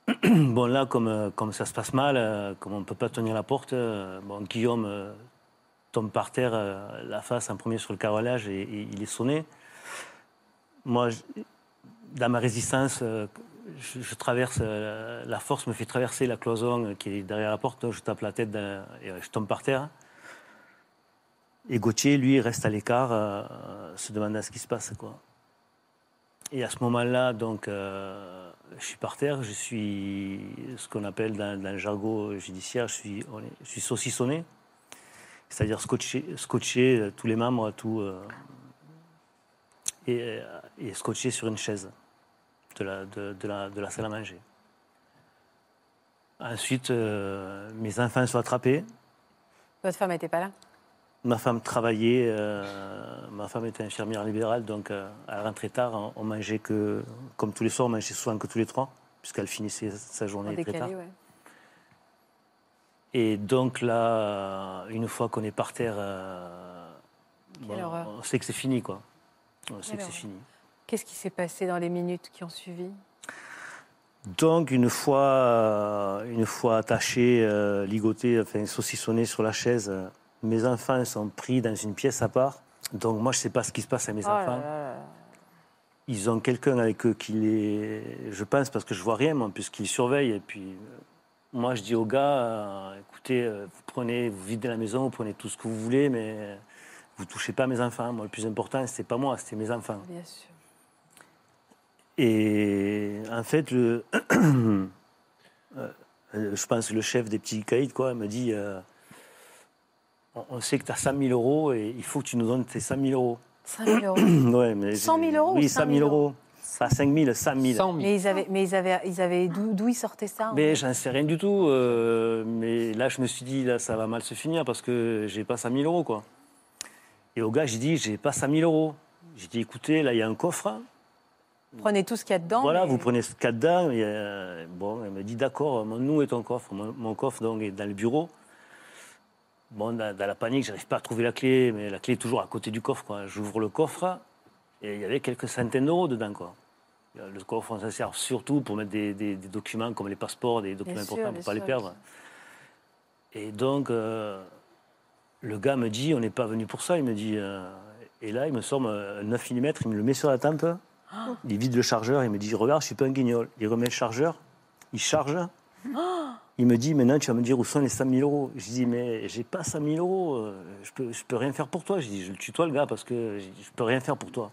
[clears throat] bon, là, comme, euh, comme ça se passe mal, euh, comme on ne peut pas tenir la porte, euh, bon, Guillaume tombe par terre, la face en premier sur le carrelage et, il est sonné. Moi, dans ma résistance, je, traverse, la force me fait traverser la cloison qui est derrière la porte, je tape la tête et je tombe par terre. Et Gauthier, lui, reste à l'écart, se demandant ce qui se passe. Quoi. Et à ce moment-là, donc, euh, je suis par terre, je suis ce qu'on appelle dans, dans le jargon judiciaire, je suis, on saucissonné, c'est-à-dire scotché, scotché euh, tous les membres, tout, euh, et, et scotché sur une chaise de la, salle à manger. Ensuite, mes enfants sont attrapés. Votre femme n'était pas là? Ma femme travaillait, euh, ma femme était infirmière libérale, donc euh, elle rentrait tard. On, on mangeait que, comme tous les soirs, on mangeait souvent que tous les trois, puisqu'elle finissait sa journée très tard. ouais. Et donc là, euh, une fois qu'on est par terre, euh, on sait que c'est fini, quoi. On sait Quelle que c'est fini. Qu'est-ce qui s'est passé dans les minutes qui ont suivi? Donc une fois, une fois attaché, ligoté, enfin saucissonné sur la chaise, mes enfants sont pris dans une pièce à part. Donc moi, je ne sais pas ce qui se passe à mes Oh enfants. là là. Ils ont quelqu'un avec eux qui les. Je pense parce que je vois rien, moi, puisqu'ils surveillent. Et puis, euh, moi, je dis aux gars euh, écoutez, euh, vous prenez, vous videz la maison, vous prenez tout ce que vous voulez, mais vous touchez pas mes enfants. Moi, le plus important, c'était pas moi, c'était mes enfants. Bien sûr. Et en fait, le, [clears throat] euh, je pense que le chef des petits caïds quoi, me dit on, sait que tu as 100 000 euros et il faut que tu nous donnes tes 100 000 euros. 5 000 euros. [clears throat] Ouais, mais 100 000 euros ou Oui, 100 100 000 000 euros. Pas 5 000, 100 000. 100 000. Mais ils avaient, mais ils avaient, ils avaient d'où ils sortaient ça Mais j'en sais rien du tout. euh, mais là, je me suis dit, là, ça va mal se finir parce que j'ai pas 100 000 euros, quoi. Et au gars, j'ai dit, j'ai pas 100 000 euros. J'ai dit, écoutez, là, il y a un coffre. Prenez tout ce qu'il y a dedans. Voilà, mais- vous prenez ce qu'il y a dedans. et, euh, bon, elle me dit d'accord, nous est ton coffre. Mon, mon coffre donc, est dans le bureau. Bon, dans, dans la panique, j'arrive pas à trouver la clé, mais la clé est toujours à côté du coffre. quoi. J'ouvre le coffre et il y avait quelques centaines d'euros dedans. Quoi. Le coffre, ça sert surtout pour mettre des, des- des documents comme les passeports, des documents Bien importants pour pas les perdre. Et donc, euh, le gars me dit, on n'est pas venu pour ça. Il me dit, euh, et là, il me sort un 9 mm, il me le met sur la tempe. Il vide le chargeur, il me dit Regarde, je suis pas un guignol. Il remet le chargeur, il charge. Il me dit Maintenant, tu vas me dire où sont les 100 000 euros. Je dis Mais j'ai pas 100 000 euros, euh, je peux, je peux rien faire pour toi. Je dis Je le tutoie, le gars, parce que je peux rien faire pour toi.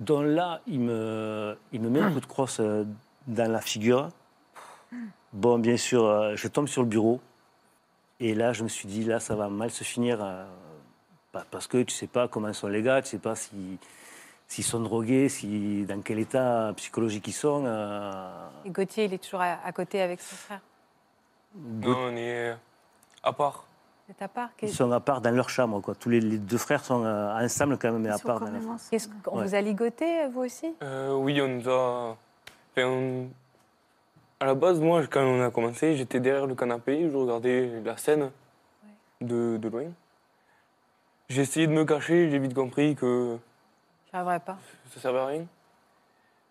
Donc là, il me, il me met un coup de crosse euh, dans la figure. Bon, bien sûr, euh, je tombe sur le bureau. Et là, je me suis dit Là, ça va mal se finir. pa- parce que tu sais pas comment sont les gars, tu sais pas si s'ils sont drogués, si, dans quel état psychologique ils sont. Et Gauthier, il est toujours à, à côté avec son frère. Non, on est à part. C'est à part. ils sont à part dans leur chambre. Quoi. Tous les, les deux frères sont euh, ensemble quand même, mais Ils à part. dans leur- qu'on Ouais. vous a ligoté, vous aussi Euh, oui, on nous a. enfin, on- À la base, moi, quand on a commencé, j'étais derrière le canapé, je regardais la scène de, de loin. J'ai essayé de me cacher, j'ai vite compris que J'arriverai pas. ça servait à rien.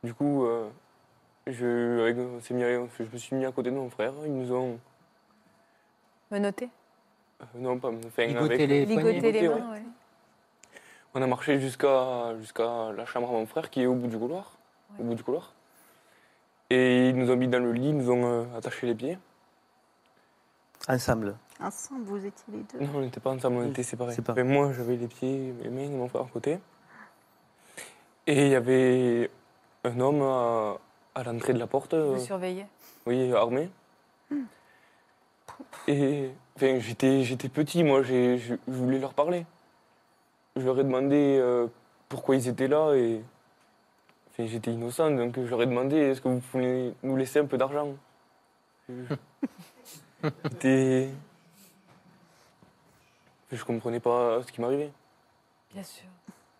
Du coup, euh, je, avec- on mis je me suis mis à côté de mon frère. Ils nous ont. Euh, non, pas. Enfin, Ligoter avec- les Ligoter les mains, ouais. On a marché jusqu'à jusqu'à la chambre à mon frère qui est au bout du couloir. Au bout du couloir. Et ils nous ont mis dans le lit, ils nous ont euh, attaché les pieds. Ensemble. Ensemble, vous étiez les deux. Non, on n'était pas ensemble, on était séparés. séparés. Enfin, moi, j'avais les pieds, mes mains et mon frère à côté. Et il y avait un homme à, à l'entrée de la porte, euh, Vous surveillez oui, armé. Et enfin, j'étais, j'étais petit, moi, j'ai- je, je voulais leur parler. Je leur ai demandé euh, pourquoi ils étaient là et enfin, j'étais innocent, donc je leur ai demandé est-ce que vous pouvez nous laisser un peu d'argent J'étais- [laughs] Je comprenais pas ce qui m'arrivait. Bien sûr.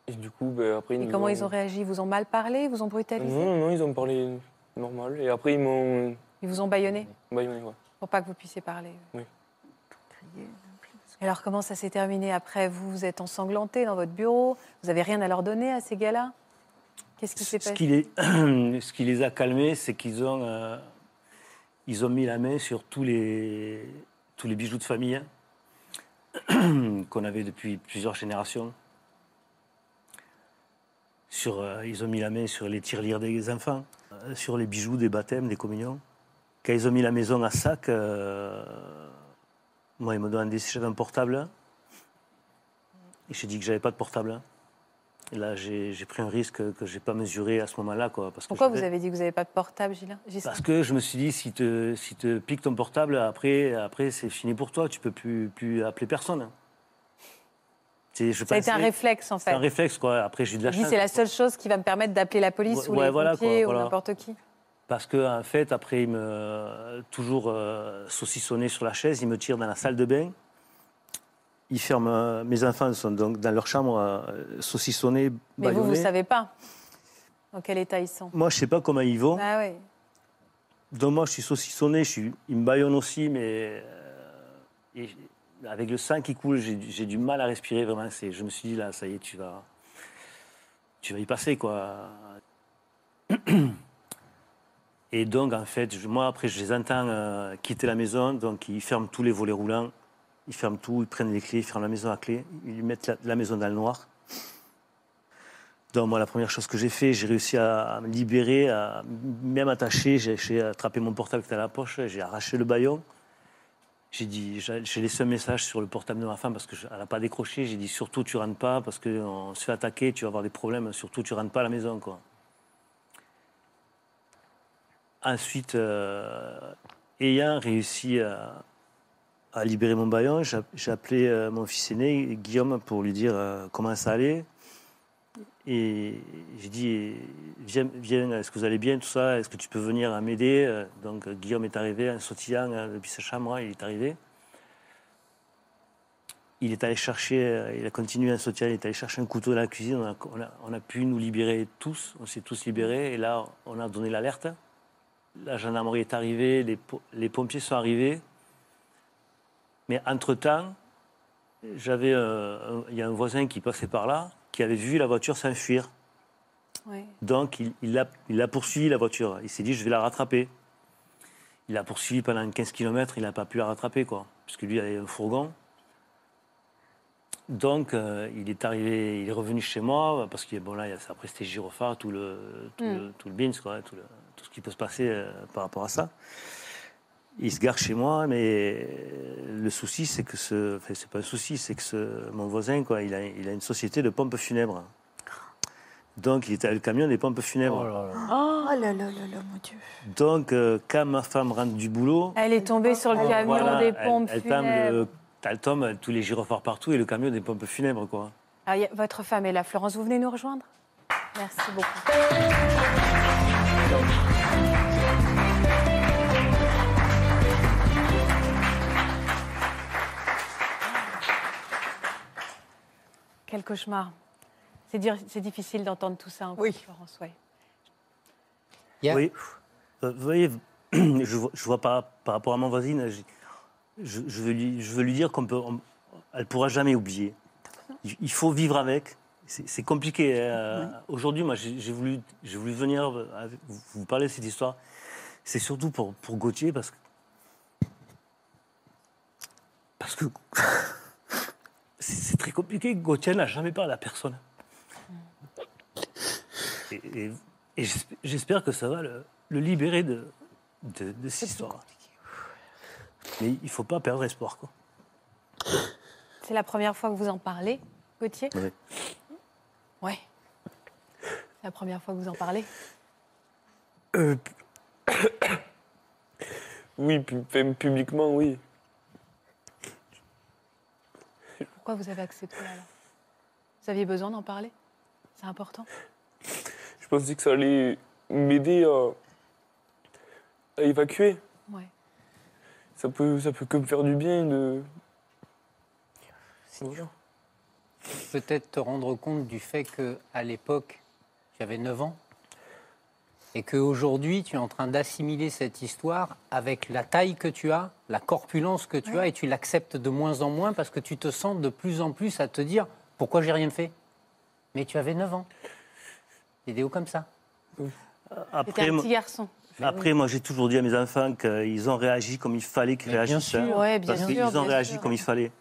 Et du coup, ben, après, ils Et nous comment ils ont réagi? Ils vous ont mal parlé? Ils vous ont brutalisé? Non, non, non, ils ont parlé normal. Et après, ils m'ont Ils vous ont bâillonné? Baïonné, ouais. Pour pas que vous puissiez parler Oui. Et alors, comment ça s'est terminé après Vous, vous êtes ensanglanté dans votre bureau Vous avez rien à leur donner à ces gars-là? Qu'est-ce qui s'est Ce passé qui, les, [clears throat] ce qui les a calmés, c'est qu'ils ont, euh, ils ont mis la main sur tous les, tous les bijoux de famille [clears throat] qu'on avait depuis plusieurs générations. Sur, euh, ils ont mis la main sur les tirelires des enfants, euh, sur les bijoux des baptêmes, des communions. Quand ils ont mis la maison à sac, euh, moi, ils me demandaient si j'avais un portable. Et j'ai dit que j'avais pas de portable. Et là, j'ai j'ai pris un risque que je n'ai pas mesuré à ce moment-là. Quoi, parce que Pourquoi vous avez dit que vous n'avez pas de portable, Gilles Parce que je me suis dit, si te, si te pique ton portable, après, après c'est fini pour toi. Tu peux plus, plus appeler personne. C'est- je Ça a été un réflexe, en C'est fait. un réflexe, quoi. Après, j'ai de la chance. c'est la seule chose qui va me permettre d'appeler la police Ouais, ou ouais, les voilà, pompiers quoi, ou n'importe qui. Parce que en fait, après, il me toujours euh, saucissonné sur la chaise, il me tire dans la salle de bain. Il ferme. euh, mes enfants sont donc dans leur chambre euh, saucissonnés, Mais vous, vous ne bâillonnés. savez pas dans quel état ils sont. Moi, je sais pas comment ils vont. Ah oui. Donc moi, je suis saucissonné, je suis, il me baillonne aussi, mais euh, et avec le sang qui coule, j'ai du mal à respirer vraiment. Je me suis dit là, ça y est, tu vas, tu vas y passer quoi. [clears throat] Et donc en fait, moi après, je les entends euh, quitter la maison, donc ils ferment tous les volets roulants, ils ferment tout, ils prennent les clés, ils ferment la maison à clé, ils mettent la, maison dans le noir. Donc moi, la première chose que j'ai fait, j'ai réussi à, me libérer, à même attacher, j'ai attrapé mon portable qui était à la poche, j'ai arraché le baillon. J'ai dit, j'ai laissé un message sur le portable de ma femme parce qu'elle n'a pas décroché. J'ai dit surtout tu rentres pas parce qu'on se fait attaquer, tu vas avoir des problèmes. Surtout tu rentres pas à la maison quoi. Ensuite, euh, ayant réussi à, libérer mon baillon, j'ai appelé euh, mon fils aîné Guillaume pour lui dire euh, comment ça allait. Et j'ai dit, viens, viens, est-ce que vous allez bien, tout ça? Est-ce que tu peux venir m'aider? Donc Guillaume est arrivé en sautillant euh, depuis sa chambre, il est arrivé. Il est allé chercher, il a continué à sautillant, il est allé chercher un couteau dans la cuisine. On a pu nous libérer tous, on s'est tous libérés. Et là, on a donné l'alerte. La gendarmerie est arrivée, les, po- les pompiers sont arrivés. Mais entre-temps, j'avais, euh, il y a un voisin qui passait par là, qui avait vu la voiture s'enfuir. Oui. Donc, il, il, a, il a poursuivi la voiture. Il s'est dit, je vais la rattraper. Il a poursuivi pendant 15 km, il n'a pas pu la rattraper, quoi. Parce que lui, il avait un fourgon. Donc, euh, il est arrivé, il est revenu chez moi, parce que, bon, là, il y a- après, c'était gyrophare, tout le, tout, le, tout le bins, quoi, tout, le- tout ce qui peut se passer euh, par rapport à ça. Il se gare chez moi, mais le souci, c'est que ce. Enfin, c'est pas un souci, c'est que ce, mon voisin, quoi, il a, il a une société de pompes funèbres. Donc, il était avec le camion des pompes funèbres. Oh là là là là, mon Dieu. Donc, euh, quand ma femme rentre du boulot, Elle est tombée sur le camion voilà, des elle- pompes elle, tombe, funèbres. le- elle tombe, tous les gyrophares partout et le camion des pompes funèbres, quoi. Ah, a- votre femme est là. Florence, vous venez nous rejoindre? Merci beaucoup. Quel cauchemar. C'est dire- c'est difficile d'entendre tout ça, Florence. Ouais. Y a- Oui. Euh, Vous voyez, [clears throat] je vois, je vois par, par rapport à mon voisine, je, je- je veux, lui, je veux lui dire qu'on peut, on- elle ne pourra jamais oublier. Il, il faut vivre avec. C'est compliqué. hein. Aujourd'hui, moi, j'ai voulu, j'ai voulu venir avec- vous, vous parler de cette histoire. C'est surtout pour, pour Gauthier parce que. Parce que. [laughs] C'est très compliqué. Gauthier n'a jamais parlé à personne. Et, et- et j'esp- j'espère que ça va le, le libérer de, de, de cette histoire. Mais il ne faut pas perdre espoir. Quoi. C'est la première fois que vous en parlez, Gauthier? Ouais. C'est la première fois que vous en parlez [coughs] Oui, pu- enfin, publiquement, oui. Pourquoi vous avez accepté alors? Vous aviez besoin d'en parler? C'est important? Je pensais que ça allait m'aider à, à évacuer. Ouais. Ça peut, ça peut que me faire du bien de. Voilà. Peut-être te rendre compte du fait que à l'époque, tu avais 9 ans et qu'aujourd'hui, tu es en train d'assimiler cette histoire avec la taille que tu as, la corpulence que tu as, et tu l'acceptes de moins en moins parce que tu te sens de plus en plus à te dire pourquoi j'ai rien fait? Mais tu avais 9 ans. Des comme ça. C'était Après, un moi- petit garçon. Après, moi, j'ai toujours dit à mes enfants qu'ils ont réagi comme il fallait qu'ils Mais bien réagissent. sûr. hein, Ouais, bien parce sûr, qu'ils ont bien réagi sûr. comme il fallait.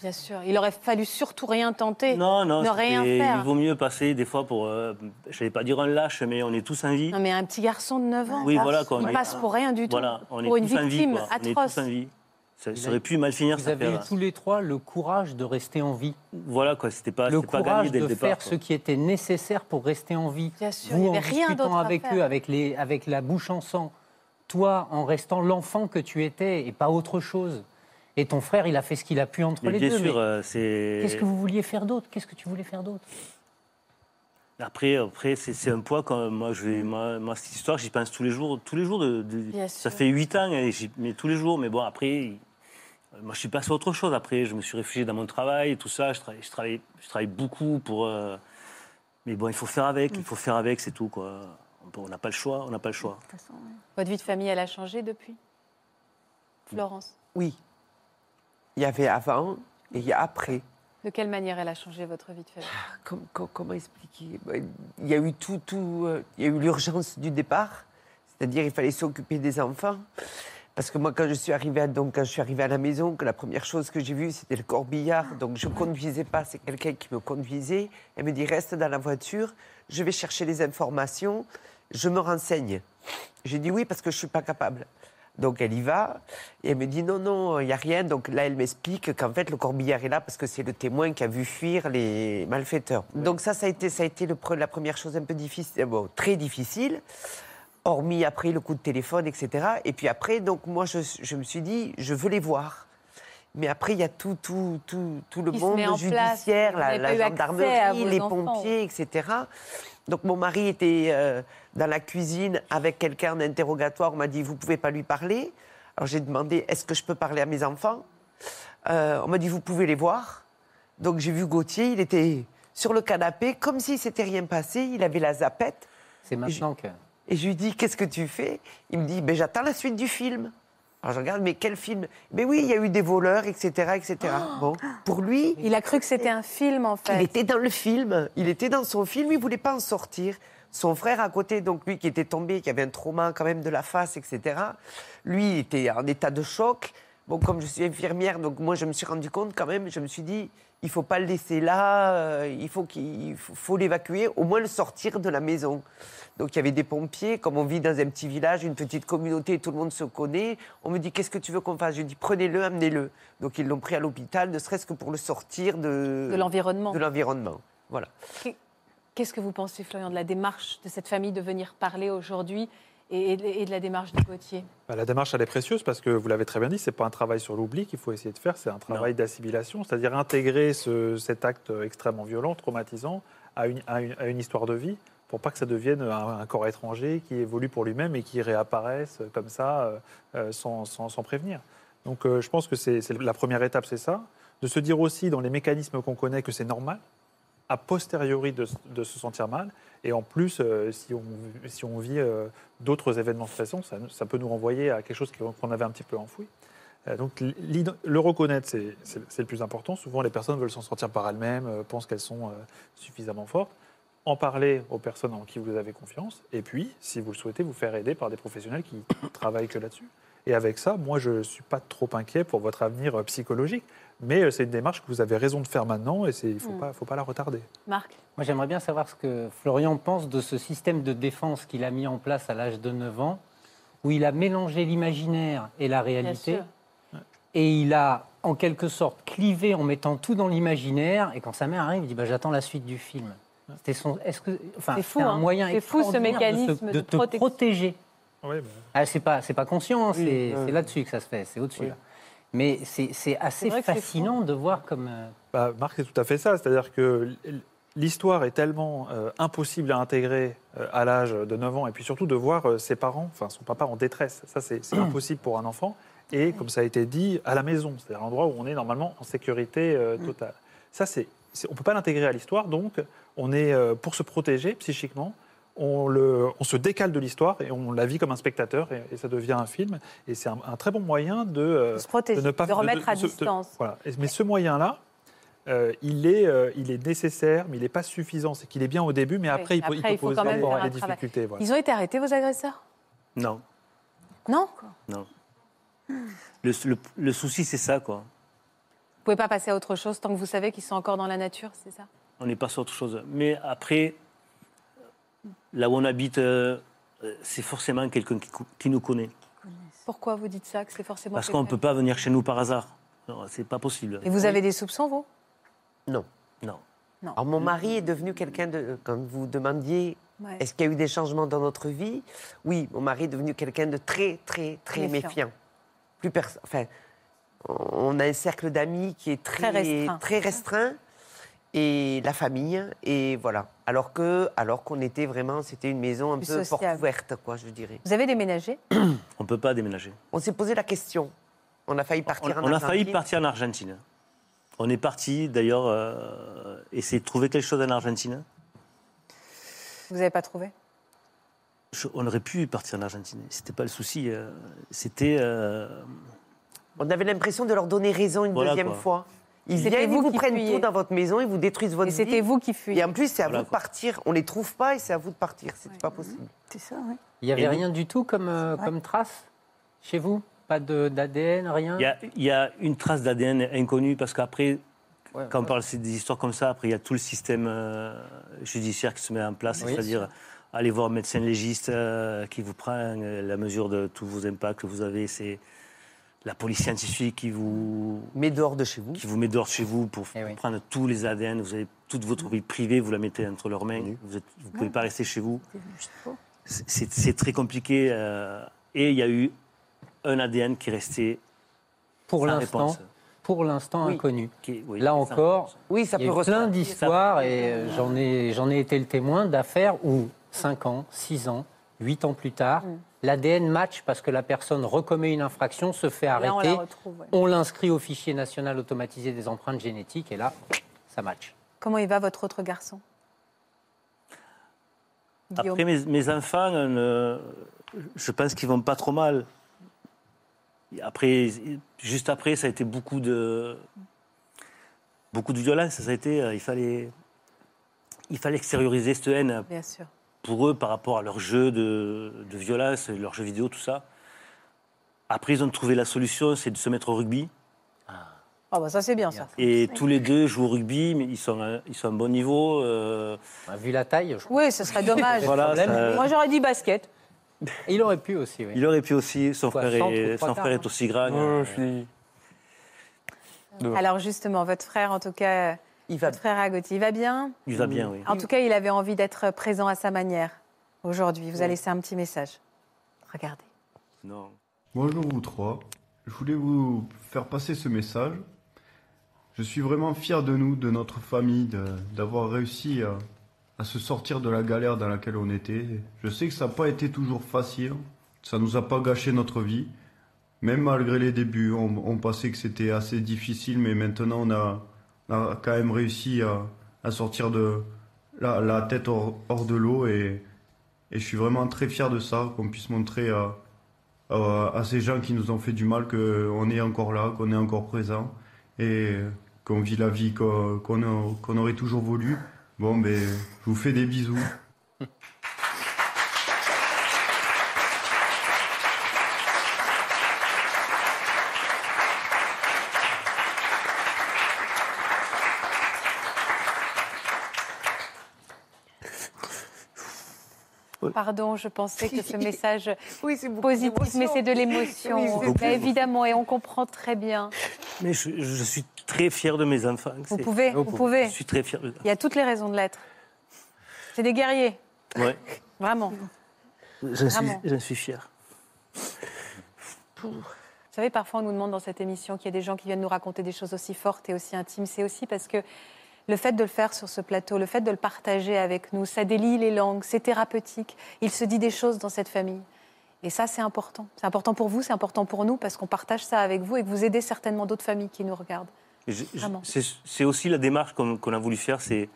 Bien sûr. Il aurait fallu surtout rien tenter. Non, non, Ne rien faire. il vaut mieux passer des fois pour, euh, je vais pas dire un lâche, mais on est tous en vie. Non, mais un petit garçon de 9 ans, Oui, voilà, quoi, on il est- passe pour rien du tout. Voilà, on est pour une tous en vie, victime quoi. On est atroce. tous en vie. Ça, aurait pu mal finir, Vous ça avez eu tous les trois le courage de rester en vie. Voilà, quoi, c'était pas, le pas gagné courage dès de le départ. faire quoi. ce qui était nécessaire pour rester en vie. Bien sûr, Vous, il n'y en avait rien discutant d'autre à avec faire. eux, avec, les, avec la bouche en sang, toi, en restant l'enfant que tu étais et pas autre chose. Et ton frère, il a fait ce qu'il a pu entre Mais les bien deux. sûr, mais euh, c'est. Qu'est-ce que vous vouliez faire d'autre? Qu'est-ce que tu voulais faire d'autre? Après, après c'est c'est un poids quand moi, je vais, moi, moi, cette histoire, j'y pense tous les jours. Tous les jours de, de- Bien ça sûr. fait huit ans, et j'y- mais tous les jours. Mais bon, après, euh, moi, je suis passé à autre chose. Après, je me suis réfugié dans mon travail, tout ça. Je travaille, je travaille, je travaille beaucoup pour. euh, mais bon, il faut faire avec. Il faut faire avec, c'est tout, quoi. On n'a pas le choix. On n'a pas le choix. De toute façon, ouais. Votre vie de famille, elle a changé depuis? Florence, Oui. Il y avait avant et il y a après. de quelle manière elle a changé votre vie de famille? Com- comment expliquer? Ben, Il y a eu tout, tout. euh, il y a eu l'urgence du départ, c'est-à-dire il fallait s'occuper des enfants. Parce que moi, quand je suis arrivée à, donc, quand je suis arrivée à la maison, que la première chose que j'ai vue, c'était le corbillard. Donc, je ne conduisais pas, c'est quelqu'un qui me conduisait. Elle me dit Reste dans la voiture, je vais chercher les informations, je me renseigne. J'ai dit Oui, parce que je ne suis pas capable. Donc, elle y va. Et elle me dit Non, non, il n'y a rien. Donc, là, elle m'explique qu'en fait, le corbillard est là parce que c'est le témoin qui a vu fuir les malfaiteurs. Donc, ça, ça a été, ça a été le pre- la première chose un peu difficile, bon, très difficile hormis après le coup de téléphone, etc. Et puis après, donc moi, je, je me suis dit, je veux les voir. Mais après, il y a tout, tout, tout, tout le monde place. judiciaire, la, gendarmerie, les enfants. pompiers, etc. Donc mon mari était euh, dans la cuisine avec quelqu'un en interrogatoire. On m'a dit, vous pouvez pas lui parler. Alors j'ai demandé, est-ce que je peux parler à mes enfants? Euh, On m'a dit, vous pouvez les voir. Donc j'ai vu Gauthier, il était sur le canapé, comme s'il s'était rien passé. Il avait la zapette. C'est maintenant que. Et je lui dis, qu'est-ce que tu fais? Il me dit, ben, j'attends la suite du film. Alors je regarde, mais quel film? Mais oui, il y a eu des voleurs, etc. etc. Bon, pour lui, [gasps] Il a cru que c'était un film, en fait. il était dans le film, il était dans son film, il voulait pas en sortir. Son frère à côté, donc lui qui était tombé, qui avait un trauma quand même de la face, etc. Lui il était en état de choc. Bon, comme je suis infirmière, donc moi je me suis rendu compte quand même, je me suis dit, il faut pas le laisser là, euh, il faut qu'il il faut, faut l'évacuer, au moins le sortir de la maison. Donc il y avait des pompiers, comme on vit dans un petit village, une petite communauté, tout le monde se connaît. On me dit qu'est-ce que tu veux qu'on fasse? Je dis prenez-le, amenez-le. Donc ils l'ont pris à l'hôpital, ne serait-ce que pour le sortir de, De l'environnement. de l'environnement. Voilà. Qu'est-ce que vous pensez, Florian, de la démarche de cette famille de venir parler aujourd'hui et, et de la démarche de Gauthier Bah, la démarche, elle est précieuse parce que vous l'avez très bien dit, c'est pas un travail sur l'oubli qu'il faut essayer de faire, c'est un travail d'assimilation, c'est-à-dire intégrer ce- cet acte extrêmement violent, traumatisant, à une, à une- à une histoire de vie pour pas que ça devienne un, un corps étranger qui évolue pour lui-même et qui réapparaisse comme ça euh, euh, sans, sans- sans prévenir. Donc euh, je pense que c'est c'est la première étape, c'est ça. De se dire aussi dans les mécanismes qu'on connaît que c'est normal, a posteriori de, de se sentir mal. Et en plus, euh, si, on, si on vit euh, d'autres événements stressants, ça, ça peut nous renvoyer à quelque chose qu'on avait un petit peu enfoui. Euh, donc le reconnaître, c'est le plus important. Souvent, les personnes veulent s'en sortir par elles-mêmes, pensent qu'elles sont suffisamment fortes. En parler aux personnes en qui vous avez confiance. Et puis, si vous le souhaitez, vous faire aider par des professionnels qui travaillent que là-dessus. Et avec ça, moi, je ne suis pas trop inquiet pour votre avenir euh, psychologique. Mais euh, c'est une démarche que vous avez raison de faire maintenant et il ne faut, Mm. pas- faut pas la retarder. Marc? Moi, j'aimerais bien savoir ce que Florian pense de ce système de défense qu'il a mis en place à l'âge de 9 ans, où il a mélangé l'imaginaire et la réalité. sûr. Et il a, en quelque sorte, clivé en mettant tout dans l'imaginaire. Et quand sa mère arrive, il dit bah, J'attends la suite du film. C'était son. Est-ce que. Enfin, C'est fou, un hein. moyen fou, ce extraordinaire de se- mécanisme de, de te protéger. Oui, bah, Ah, c'est pas, c'est pas conscient, hein, c'est Oui, ouais. là-dessus que ça se fait, c'est au-dessus. Oui. Mais c'est assez fascinant de voir comme. euh, Bah, Marc, c'est tout à fait ça. C'est-à-dire que l'histoire est tellement euh, impossible à intégrer euh, à l'âge de 9 ans, et puis surtout de voir euh, ses parents, enfin son papa en détresse. Ça, c'est [clears throat] impossible pour un enfant. Et comme ça a été dit, à la maison, c'est-à-dire l'endroit où on est normalement en sécurité euh, totale. Ça, c'est, on ne peut pas l'intégrer à l'histoire, donc on est, euh, pour se protéger psychiquement, on, le, on se décale de l'histoire et on la vit comme un spectateur et, et ça devient un film. Et c'est un, un très bon moyen de, euh, De se protéger, ne pas- de remettre à de- distance. voilà. Et- Mais ce moyen-là, euh, il, est, euh, il est nécessaire, mais il n'est pas suffisant. C'est qu'il est bien au début, mais après, il, peut- il après, peut il faut poser quand même des, difficultés. voilà. Ils ont été arrêtés, vos agresseurs? Non, Non? Non. Le, le- le souci, c'est ça, quoi. Vous pouvez pas passer à autre chose tant que vous savez qu'ils sont encore dans la nature, c'est ça? On n'est pas sur autre chose. Mais après, là où on habite, euh, c'est forcément quelqu'un qui, nous connaît. Pourquoi vous dites ça, que c'est forcément Parce qu'on ne quelqu'un peut pas venir chez nous par hasard. Non, C'est pas possible. Et vous avez des soupçons, vous? Non. Non. Non. Alors, mon mari est devenu quelqu'un de. Quand vous demandiez Ouais. est-ce qu'il y a eu des changements dans notre vie? Oui, mon mari est devenu quelqu'un de très, très, très Méfiant. méfiant. Plus perso- Enfin, on a un cercle d'amis qui est très, Très restreint. très restreint, et la famille, et voilà. Alors que, alors qu'on était vraiment, c'était une maison un Plus peu porte sociable. ouverte, quoi, je dirais. Vous avez déménagé [coughs] On ne peut pas déménager. On s'est posé la question. On a failli On, partir en on a failli Argentine. partir en Argentine. On est parti, d'ailleurs, euh, essayer de trouver quelque chose en Argentine. Vous n'avez pas trouvé? Je- on aurait pu partir en Argentine. C'était pas le souci. euh, C'était. euh, On avait l'impression de leur donner raison une Voilà, deuxième quoi. fois. Ils viennent, ils vous vous qui prennent fuyiez. tout dans votre maison, ils vous détruisent votre Et vie. c'était vous qui Et fuyez. en plus, c'est à Voilà, vous de partir. On les trouve pas et c'est à vous de partir. C'est pas possible. C'est ça, oui. Il n'y avait Et rien du tout comme, euh, comme trace chez vous? Pas de- d'ADN, rien? Il y, a, il y a une trace d'ADN inconnue parce qu'après, Ouais, quand on ouais. parle des histoires comme ça, après il y a tout le système euh, judiciaire qui se met en place, Oui. c'est-à-dire aller voir un médecin légiste euh, qui vous prend euh, la mesure de tous vos impacts que vous avez. C'est la police scientifique qui vous, Mais dehors de chez vous. qui vous met dehors de chez vous pour, Eh oui. prendre tous les ADN. Vous avez toute votre vie privée, vous la mettez entre leurs mains. Vous ne pouvez pas rester chez vous. C'est- très compliqué. euh, et il y a eu un ADN qui est resté Pour l'instant, pour l'instant Oui. inconnu. Qui est- oui, Là encore. Oui, ça Il y peut a eu plein d'histoires et euh, j'en ai, j'en ai été le témoin d'affaires où 5 ans, 6 ans, 8 ans plus tard, l'ADN match parce que la personne recommet une infraction, se fait Là, on la arrêter, ouais. on l'inscrit au fichier national automatisé des empreintes génétiques et là, ça match. Comment il va, votre autre garçon? Guillaume? Après, mes, mes enfants, euh, je pense qu'ils vont pas trop mal. Après, juste après, ça a été beaucoup de, beaucoup de violence. Ça a été, euh, il fallait, il fallait extérioriser cette haine Bien sûr. Pour eux par rapport à leur jeu de, de violence, leurs jeux vidéo, tout ça. Après, ils ont trouvé la solution, c'est de se mettre au rugby. Oh, bah ça, c'est bien, ça. Et tous les deux jouent au rugby, mais ils sont, à- ils sont à un bon niveau. euh, Bah, Vu la taille, je... Oui, ce serait dommage. [laughs] voilà, problème. ça- Moi, j'aurais dit basket. il aurait pu aussi. Oui. il aurait pu aussi. Son Quoi, frère, est, son frère est aussi grand. Ouais, je suis. Dehors. Alors, justement, votre frère, en tout cas, Il va votre frère Gauthier, il va bien Il va bien, oui. En tout cas, il avait envie d'être présent à sa manière aujourd'hui. Vous a laissé un petit message. Regardez. Non. Bonjour vous trois, je voulais vous faire passer ce message. Je suis vraiment fier de nous, de notre famille, d'avoir réussi à, à se sortir de la galère dans laquelle on était. Je sais que ça n'a pas été toujours facile, ça nous a pas gâché notre vie. Même malgré les débuts, on, on pensait que c'était assez difficile, mais maintenant on a, a quand même réussi à, sortir de la, tête hors, de l'eau et, je suis vraiment très fier de ça, qu'on puisse montrer à, ces gens qui nous ont fait du mal qu'on est encore là, qu'on est encore présent et qu'on vit la vie qu'on aurait toujours voulu. Bon, ben, je vous fais des bisous. [laughs] Pardon, je pensais que ce [laughs] message Oui, positif, mais c'est de l'émotion. Oui, Bah, évidemment, et on comprend très bien. Mais je, je suis très fier de mes enfants. Vous pouvez, vous pouvez. Je suis très fier de Il y a toutes les raisons de l'être. C'est des guerriers, Ouais, [laughs] vraiment. j'en suis, suis fier. Vous savez, parfois on nous demande dans cette émission qu'il y a des gens qui viennent nous raconter des choses aussi fortes et aussi intimes. C'est aussi parce que le fait de le faire sur ce plateau, le fait de le partager avec nous, ça délie les langues, c'est thérapeutique. Il se dit des choses dans cette famille. Et ça, c'est important. C'est important pour vous, c'est important pour nous, parce qu'on partage ça avec vous et que vous aidez certainement d'autres familles qui nous regardent. C'est aussi la démarche qu'on a voulu faire, c'est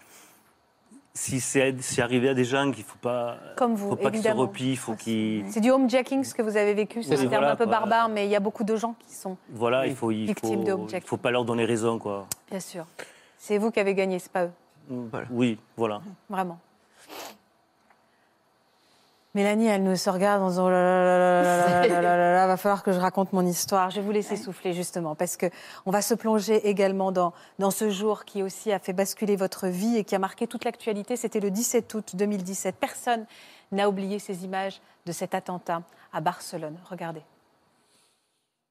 si c'est arrivé à des gens qu'il ne faut pas, Comme vous, faut pas qu'ils se replient, faut qu'ils... C'est du homejacking, ce que vous avez vécu. C'est un terme un peu quoi. barbare, mais il y a beaucoup de gens qui sont, Voilà, il faut, il Victime de homejacking. il faut pas leur donner raison, quoi. bien sûr. C'est vous qui avez gagné, c'est pas eux, Oui, voilà. vraiment. Mélanie, elle nous se regarde en disant oh là là là là là là là là là là, va falloir que je raconte mon histoire. Je vais vous laisser souffler justement parce que on va se plonger également dans, dans ce jour qui aussi a fait basculer votre vie et qui a marqué toute l'actualité. C'était le 17 août 2017. Personne n'a oublié ces images de cet attentat à Barcelone. Regardez.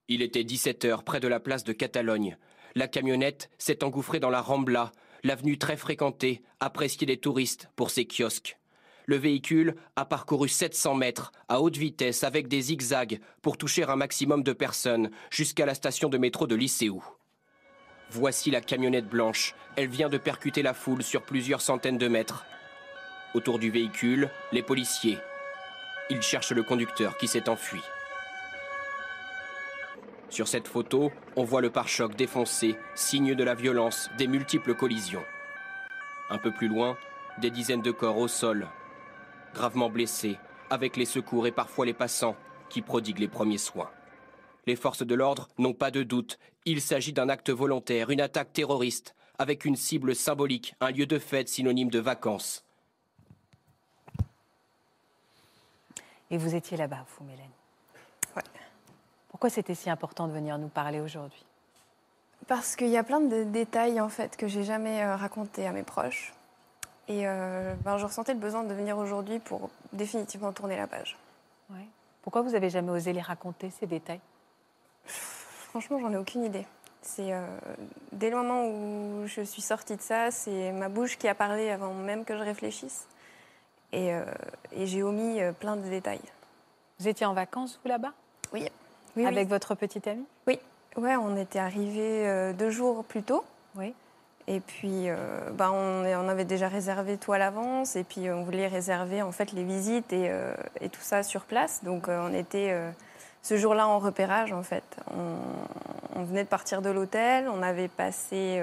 Il était 17h près de la place de Catalogne. La camionnette s'est engouffrée dans la Rambla, l'avenue très fréquentée, appréciée des touristes pour ses kiosques. Le véhicule a parcouru 700 mètres à haute vitesse avec des zigzags pour toucher un maximum de personnes jusqu'à la station de métro de Lycéou. Voici la camionnette blanche. Elle vient de percuter la foule sur plusieurs centaines de mètres. Autour du véhicule, les policiers. Ils cherchent le conducteur qui s'est enfui. Sur cette photo, on voit le pare-choc défoncé, signe de la violence des multiples collisions. Un peu plus loin, des dizaines de corps au sol, gravement blessés, avec les secours et parfois les passants qui prodiguent les premiers soins. Les forces de l'ordre n'ont pas de doute, il s'agit d'un acte volontaire, une attaque terroriste, avec une cible symbolique, un lieu de fête synonyme de vacances. Et vous étiez là-bas, vous, Mélanie? Pourquoi c'était si important de venir nous parler aujourd'hui? Parce qu'il y a plein de détails en fait que j'ai jamais euh, racontés à mes proches. Et euh, ben, je ressentais le besoin de venir aujourd'hui pour définitivement tourner la page. Ouais. Pourquoi vous avez jamais osé les raconter, ces détails? Franchement, j'en ai aucune idée. C'est euh, dès le moment où je suis sortie de ça, c'est ma bouche qui a parlé avant même que je réfléchisse. Et, euh, et j'ai omis plein de détails. Vous étiez en vacances, vous, là-bas? Oui. Avec oui. votre petite amie? Oui. Ouais, on était arrivés euh, deux jours plus tôt. Oui. Et puis, euh, bah, on, avait déjà réservé tout à l'avance. Et puis, on voulait réserver en fait les visites et, euh, et tout ça sur place. Donc, euh, on était ce jour-là en repérage en fait. On, on venait de partir de l'hôtel. On avait passé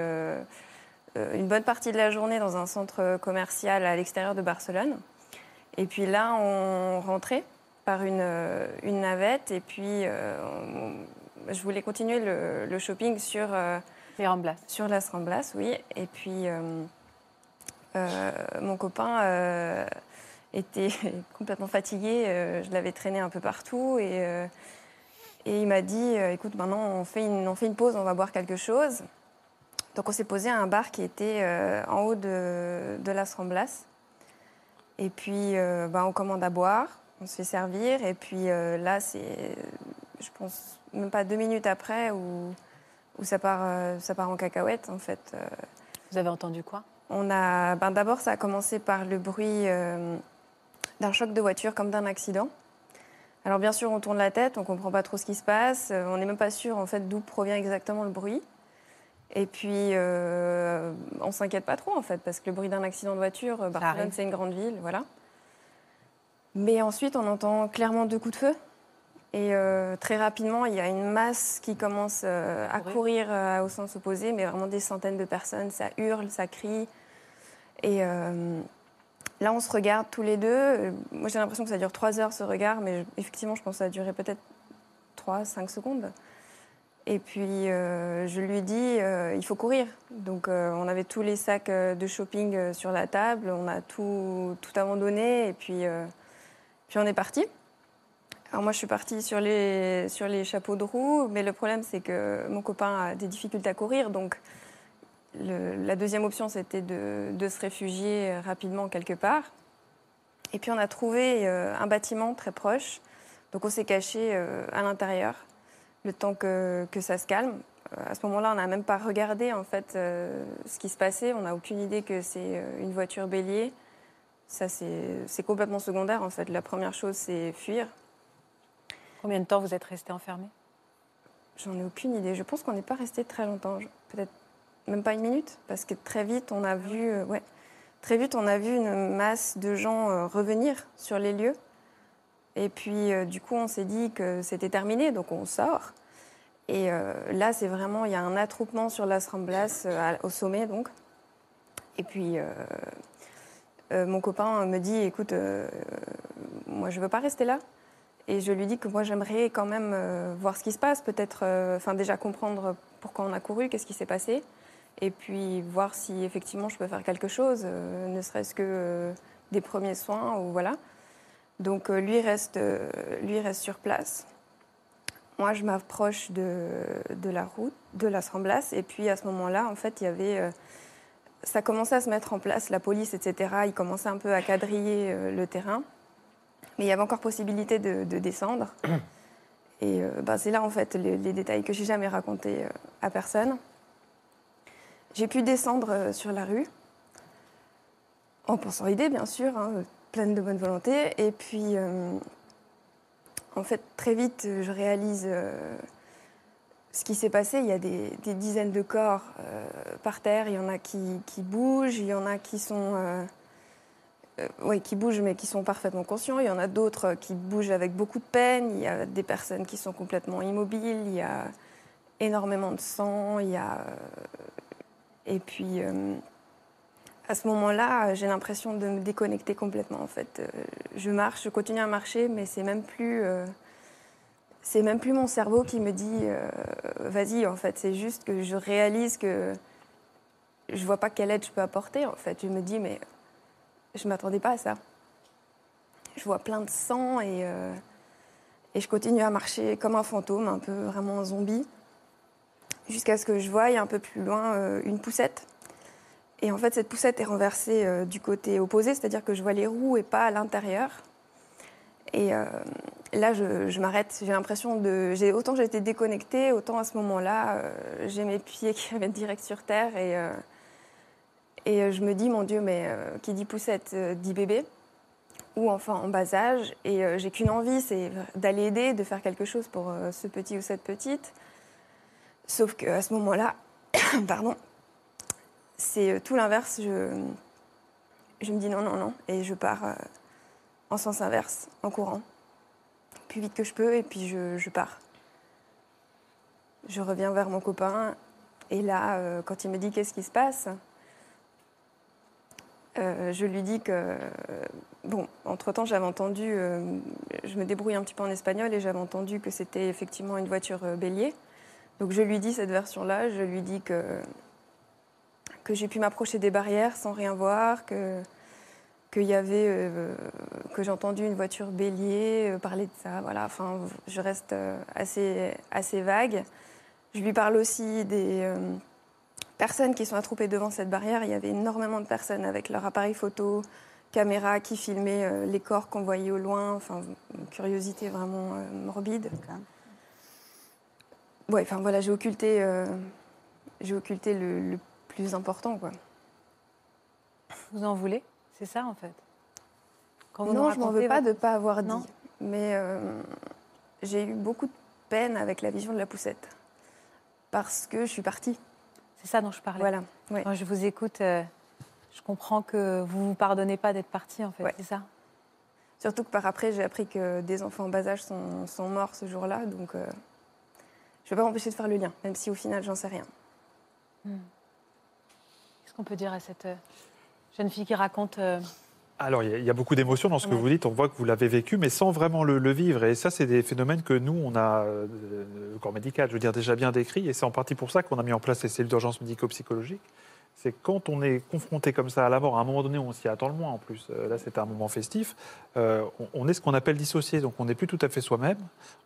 une bonne partie de la journée dans un centre commercial à l'extérieur de Barcelone. Et puis là, on rentrait par une, euh, une navette. Et puis, euh, on- je voulais continuer le, le shopping sur, euh, Les Ramblas. sur Las Ramblas, oui. Et puis, mon copain était [laughs] complètement fatigué. je l'avais traîné un peu partout. Et, et il m'a dit euh, écoute, maintenant, on fait, une, on fait une pause, on va boire quelque chose. Donc, on s'est posé à un bar qui était euh, en haut de, de Las Ramblas. Et puis, euh, bah, on commande à boire, on se fait servir. Et puis euh, là, c'est, je pense, même pas deux minutes après où, où ça, part, euh, ça part en cacahuète, en fait. Euh, Vous avez entendu quoi? On a, ben, d'abord, ça a commencé par le bruit d'un choc de voiture, comme d'un accident. Alors, bien sûr, on tourne la tête, on comprend pas trop ce qui se passe. on n'est même pas sûr, en fait, d'où provient exactement le bruit. Et puis, on s'inquiète pas trop, en fait, parce que le bruit d'un accident de voiture, Barcelone, c'est une grande ville, voilà. Mais ensuite, on entend clairement deux coups de feu. Et euh, très rapidement, il y a une masse qui commence euh, à Courir. courir euh, au sens opposé, mais vraiment des centaines de personnes. Ça hurle, ça crie. Et là, on se regarde tous les deux. Moi, j'ai l'impression que ça dure trois heures, ce regard, mais je- effectivement, je pense que ça a duré peut-être trois, cinq secondes. Et puis, je lui dis, il faut courir. Donc, on avait tous les sacs de shopping sur la table, on a tout, tout abandonné, et puis, puis on est parti. Alors moi, je suis partie sur les, sur les chapeaux de roue, mais le problème, c'est que mon copain a des difficultés à courir. Donc, la deuxième option, c'était de, de se réfugier rapidement quelque part. Et puis, on a trouvé euh, un bâtiment très proche. Donc, on s'est caché euh, à l'intérieur le temps que, que ça se calme. Euh, À ce moment-là, on n'a même pas regardé en fait ce qui se passait. On n'a aucune idée que c'est une voiture bélier. Ça, c'est complètement secondaire en fait. La première chose, c'est fuir. Combien de temps vous êtes resté enfermé? J'en ai aucune idée. Je pense qu'on n'est pas resté très longtemps. Peut-être même pas une minute, parce que très vite, on a vu, euh, ouais, très vite, on a vu une masse de gens euh, revenir sur les lieux. Et puis, euh, du coup, on s'est dit que c'était terminé, donc on sort. Et là, c'est vraiment, il y a un attroupement sur Las Ramblas, au sommet, donc. Et puis, mon copain me dit, écoute, euh, moi, je veux pas rester là. Et je lui dis que moi, j'aimerais quand même euh, voir ce qui se passe, peut-être, euh, enfin, déjà comprendre pourquoi on a couru, qu'est-ce qui s'est passé, et puis voir si effectivement je peux faire quelque chose, euh, ne serait-ce que euh, des premiers soins, ou voilà. Donc euh, lui, reste, euh, lui reste sur place. Moi, je m'approche de, de la route, de la Sramblas. Et puis à ce moment-là, en fait, il y avait. Ça commençait à se mettre en place, la police, etc. Ils commençaient un peu à quadriller euh, le terrain. Mais il y avait encore possibilité de, de descendre. [coughs] Et euh, ben, c'est là, en fait, les, les détails que j'ai jamais racontés euh, à personne. J'ai pu descendre sur la rue, en pensant aider, bien sûr, hein, pleine de bonne volonté. Et puis, en fait, très vite, je réalise ce qui s'est passé. Il y a des, dizaines de corps euh, par terre. Il y en a qui, qui bougent, il y en a qui sont. euh, euh, oui, qui bougent, mais qui sont parfaitement conscients. Il y en a d'autres qui bougent avec beaucoup de peine. Il y a des personnes qui sont complètement immobiles. Il y a énormément de sang. Il y a. Et puis. à ce moment-là, j'ai l'impression de me déconnecter complètement. En fait, je marche, je continue à marcher, mais c'est même plus, c'est même plus mon cerveau qui me dit euh, vas-y. En fait, c'est juste que je réalise que je vois pas quelle aide je peux apporter. En fait, je me dis mais je m'attendais pas à ça. Je vois plein de sang et euh, et je continue à marcher comme un fantôme, un peu vraiment un zombie, jusqu'à ce que je voie un peu plus loin euh, une poussette. Et en fait, cette poussette est renversée du côté opposé, c'est-à-dire que je vois les roues et pas à l'intérieur. Et là, je, m'arrête. J'ai l'impression de. j'ai- Autant été déconnectée, autant à ce moment-là, euh, j'ai mes pieds [laughs] qui reviennent direct sur terre. Et, euh, et euh, je me dis, mon Dieu, mais qui dit poussette dit bébé, ou enfin en bas âge. Et j'ai qu'une envie, c'est d'aller aider, de faire quelque chose pour ce petit ou cette petite. Sauf qu'à ce moment-là, [coughs] pardon, c'est tout l'inverse. Je, me dis non, non, non. Et je pars en sens inverse, en courant. Plus vite que je peux, et puis je, pars. Je reviens vers mon copain. Et là, euh, quand il me dit qu'est-ce qui se passe, euh, je lui dis que. bon, entre-temps, j'avais entendu. euh, je me débrouille un petit peu en espagnol et j'avais entendu que c'était effectivement une voiture bélier. Donc je lui dis cette version-là. Je lui dis que que j'ai pu m'approcher des barrières sans rien voir, que qu'il y avait euh, que j'ai entendu une voiture bélier euh, parler de ça. Voilà, enfin, je reste euh, assez assez vague. Je lui parle aussi des euh, personnes qui sont attroupées devant cette barrière. Il y avait énormément de personnes avec leur appareil photo, caméra qui filmaient euh, les corps qu'on voyait au loin. Enfin, une curiosité vraiment euh, morbide. Ouais, enfin voilà, j'ai occulté, euh, j'ai occulté le, le plus important, quoi. Vous en voulez? C'est ça, en fait Quand vous nous non, je m'en veux pas votre- de ne pas avoir Non. dit. Mais euh, j'ai eu beaucoup de peine avec la vision de la poussette. Parce que je suis partie. C'est ça dont je parlais. Voilà. ouais. Quand je vous écoute, euh, je comprends que vous vous pardonnez pas d'être parti, en fait. Ouais. C'est ça? Surtout que par après, j'ai appris que des enfants en bas âge sont, sont morts ce jour-là. Donc, euh, je ne vais pas m'empêcher de faire le lien, même si au final, j'en sais rien. Qu'est-ce qu'on peut dire à cette jeune fille qui raconte euh, Alors, il y a- beaucoup d'émotions dans ce que vous dites. On voit que vous l'avez vécu, mais sans vraiment le, le vivre. Et ça, c'est des phénomènes que nous, on a, euh, le corps médical, je veux dire, déjà bien décrit. Et c'est en partie pour ça qu'on a mis en place les cellules d'urgence médico-psychologique. C'est quand on est confronté comme ça à la mort, à un moment donné, on s'y attend le moins en plus. Euh, là, c'était un moment festif. euh, on, on est ce qu'on appelle dissocié. Donc, on n'est plus tout à fait soi-même.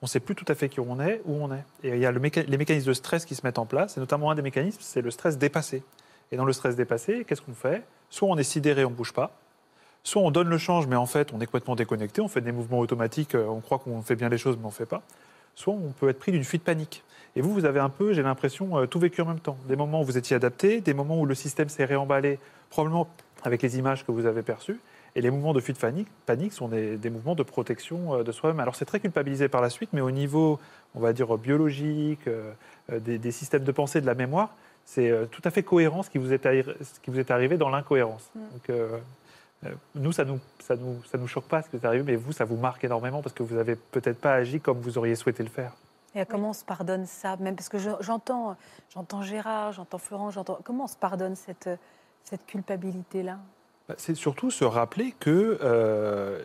On ne sait plus tout à fait qui on est, où on est. Et il y a le méca- les mécanismes de stress qui se mettent en place. Et notamment, un des mécanismes, c'est le stress dépassé. Et dans le stress dépassé, qu'est-ce qu'on fait? Soit on est sidéré, on ne bouge pas. Soit on donne le change, mais en fait, on est complètement déconnecté, on fait des mouvements automatiques, euh, on croit qu'on fait bien les choses, mais on ne fait pas. Soit on peut être pris d'une fuite panique. Et vous, vous avez un peu, j'ai l'impression, euh, tout vécu en même temps. Des moments où vous étiez adapté, des moments où le système s'est réemballé, probablement avec les images que vous avez perçues. Et les mouvements de fuite panique, panique sont des, mouvements de protection euh, de soi-même. Alors c'est très culpabilisé par la suite, mais au niveau, on va dire, biologique, des systèmes de pensée, de la mémoire, c'est euh, tout à fait cohérent ce qui vous est, arri- ce qui vous est arrivé dans l'incohérence. Donc, euh, euh, nous, ça nous, ça nous, ça nous choque pas ce qui est arrivé, mais vous, ça vous marque énormément parce que vous avez peut-être pas agi comme vous auriez souhaité le faire. Et comment on se pardonne ça? Même parce que je- j'entends, j'entends Gérard, j'entends Florent, j'entends. Comment on se pardonne cette, cette culpabilité-là? Bah, C'est surtout se rappeler que euh,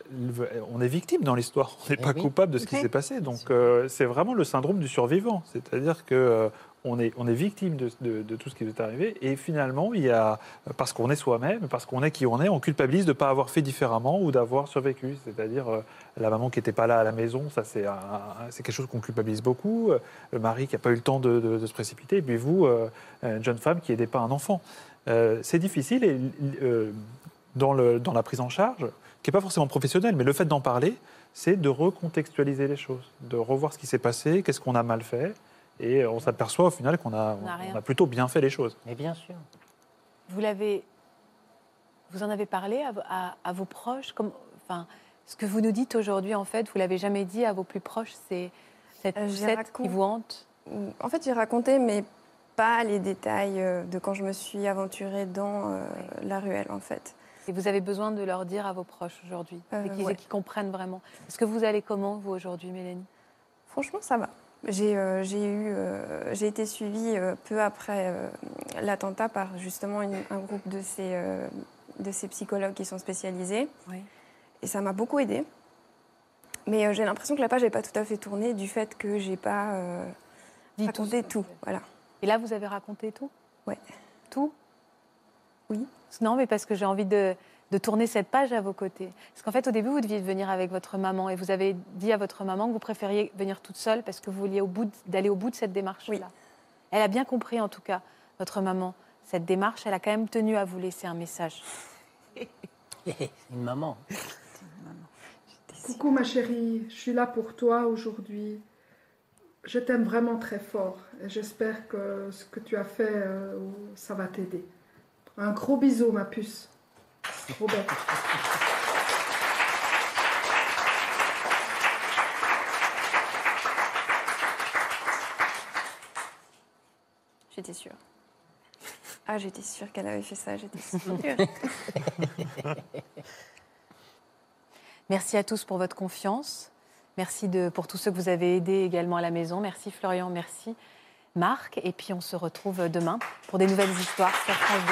on est victime dans l'histoire, on n'est Eh pas oui. coupable de ce qui Oui. s'est passé. Donc euh, c'est vraiment le syndrome du survivant, c'est-à-dire que euh, on est, on est victime de, tout ce qui nous est arrivé. Et finalement, il y a, parce qu'on est soi-même, parce qu'on est qui on est, on culpabilise de ne pas avoir fait différemment ou d'avoir survécu. C'est-à-dire euh, la maman qui n'était pas là à la maison, ça c'est c'est quelque chose qu'on culpabilise beaucoup. Euh, Le mari qui n'a pas eu le temps de, se précipiter. Et puis vous, euh, une jeune femme qui n'aidait pas un enfant. C'est difficile et dans, le, dans la prise en charge, qui n'est pas forcément professionnelle, mais le fait d'en parler, c'est de recontextualiser les choses, de revoir ce qui s'est passé, qu'est-ce qu'on a mal fait. Et on s'aperçoit au final qu'on a, On a rien. on a plutôt bien fait les choses. Mais bien sûr. Vous l'avez, vous en avez parlé à, à- à vos proches? Comme, enfin, ce que vous nous dites aujourd'hui, en fait, vous l'avez jamais dit à vos plus proches, c'est cette Euh, qui vous hante? En fait, j'ai raconté, mais pas les détails euh, de quand je me suis aventurée dans euh, la ruelle, en fait. Et vous avez besoin de leur dire à vos proches aujourd'hui, Euh, et qu'ils ouais. qu'ils comprennent vraiment. Est-ce que vous allez comment, vous, aujourd'hui, Mélanie? Franchement, ça va. J'ai euh, eu, euh, j'ai été suivie euh, peu après euh, l'attentat par justement une- un groupe de ces, de ces psychologues qui sont spécialisés. Oui. Et ça m'a beaucoup aidée. Mais j'ai l'impression que la page n'est pas tout à fait tournée du fait que j'ai pas raconté tout. Voilà. Et là, vous avez raconté tout? Ouais. Tout? Oui. Non, mais parce que j'ai envie de, de tourner cette page à vos côtés. Parce qu'en fait, au début, vous deviez venir avec votre maman et vous avez dit à votre maman que vous préfériez venir toute seule parce que vous vouliez au bout de- d'aller au bout de cette démarche-là. Elle a bien compris, en tout cas, votre maman, cette démarche. Elle a quand même tenu à vous laisser un message. [laughs] Une maman. Coucou ma chérie, je suis là pour toi aujourd'hui. Je t'aime vraiment très fort et j'espère que ce que tu as fait, euh, ça va t'aider. Un gros bisou ma puce. Robert. J'étais sûre. Ah, j'étais sûre qu'elle avait fait ça, j'étais sûre. Merci à tous pour votre confiance. Merci de, pour tous ceux que vous avez aidés également à la maison. Merci Florian, merci Marc. Et puis on se retrouve demain pour des nouvelles histoires sur France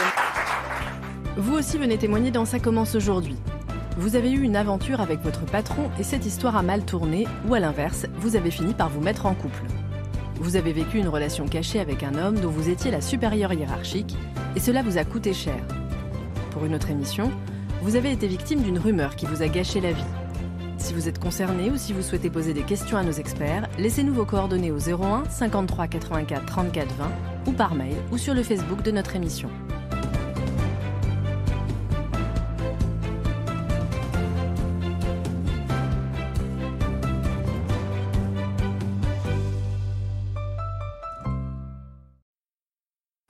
2. Vous aussi venez témoigner dans Ça commence aujourd'hui. Vous avez eu une aventure avec votre patron et cette histoire a mal tourné, ou à l'inverse, vous avez fini par vous mettre en couple. Vous avez vécu une relation cachée avec un homme dont vous étiez la supérieure hiérarchique, et cela vous a coûté cher. Pour une autre émission, vous avez été victime d'une rumeur qui vous a gâché la vie. Si vous êtes concerné ou si vous souhaitez poser des questions à nos experts, laissez-nous vos coordonnées au 01 53 84 34 20 ou par mail ou sur le Facebook de notre émission.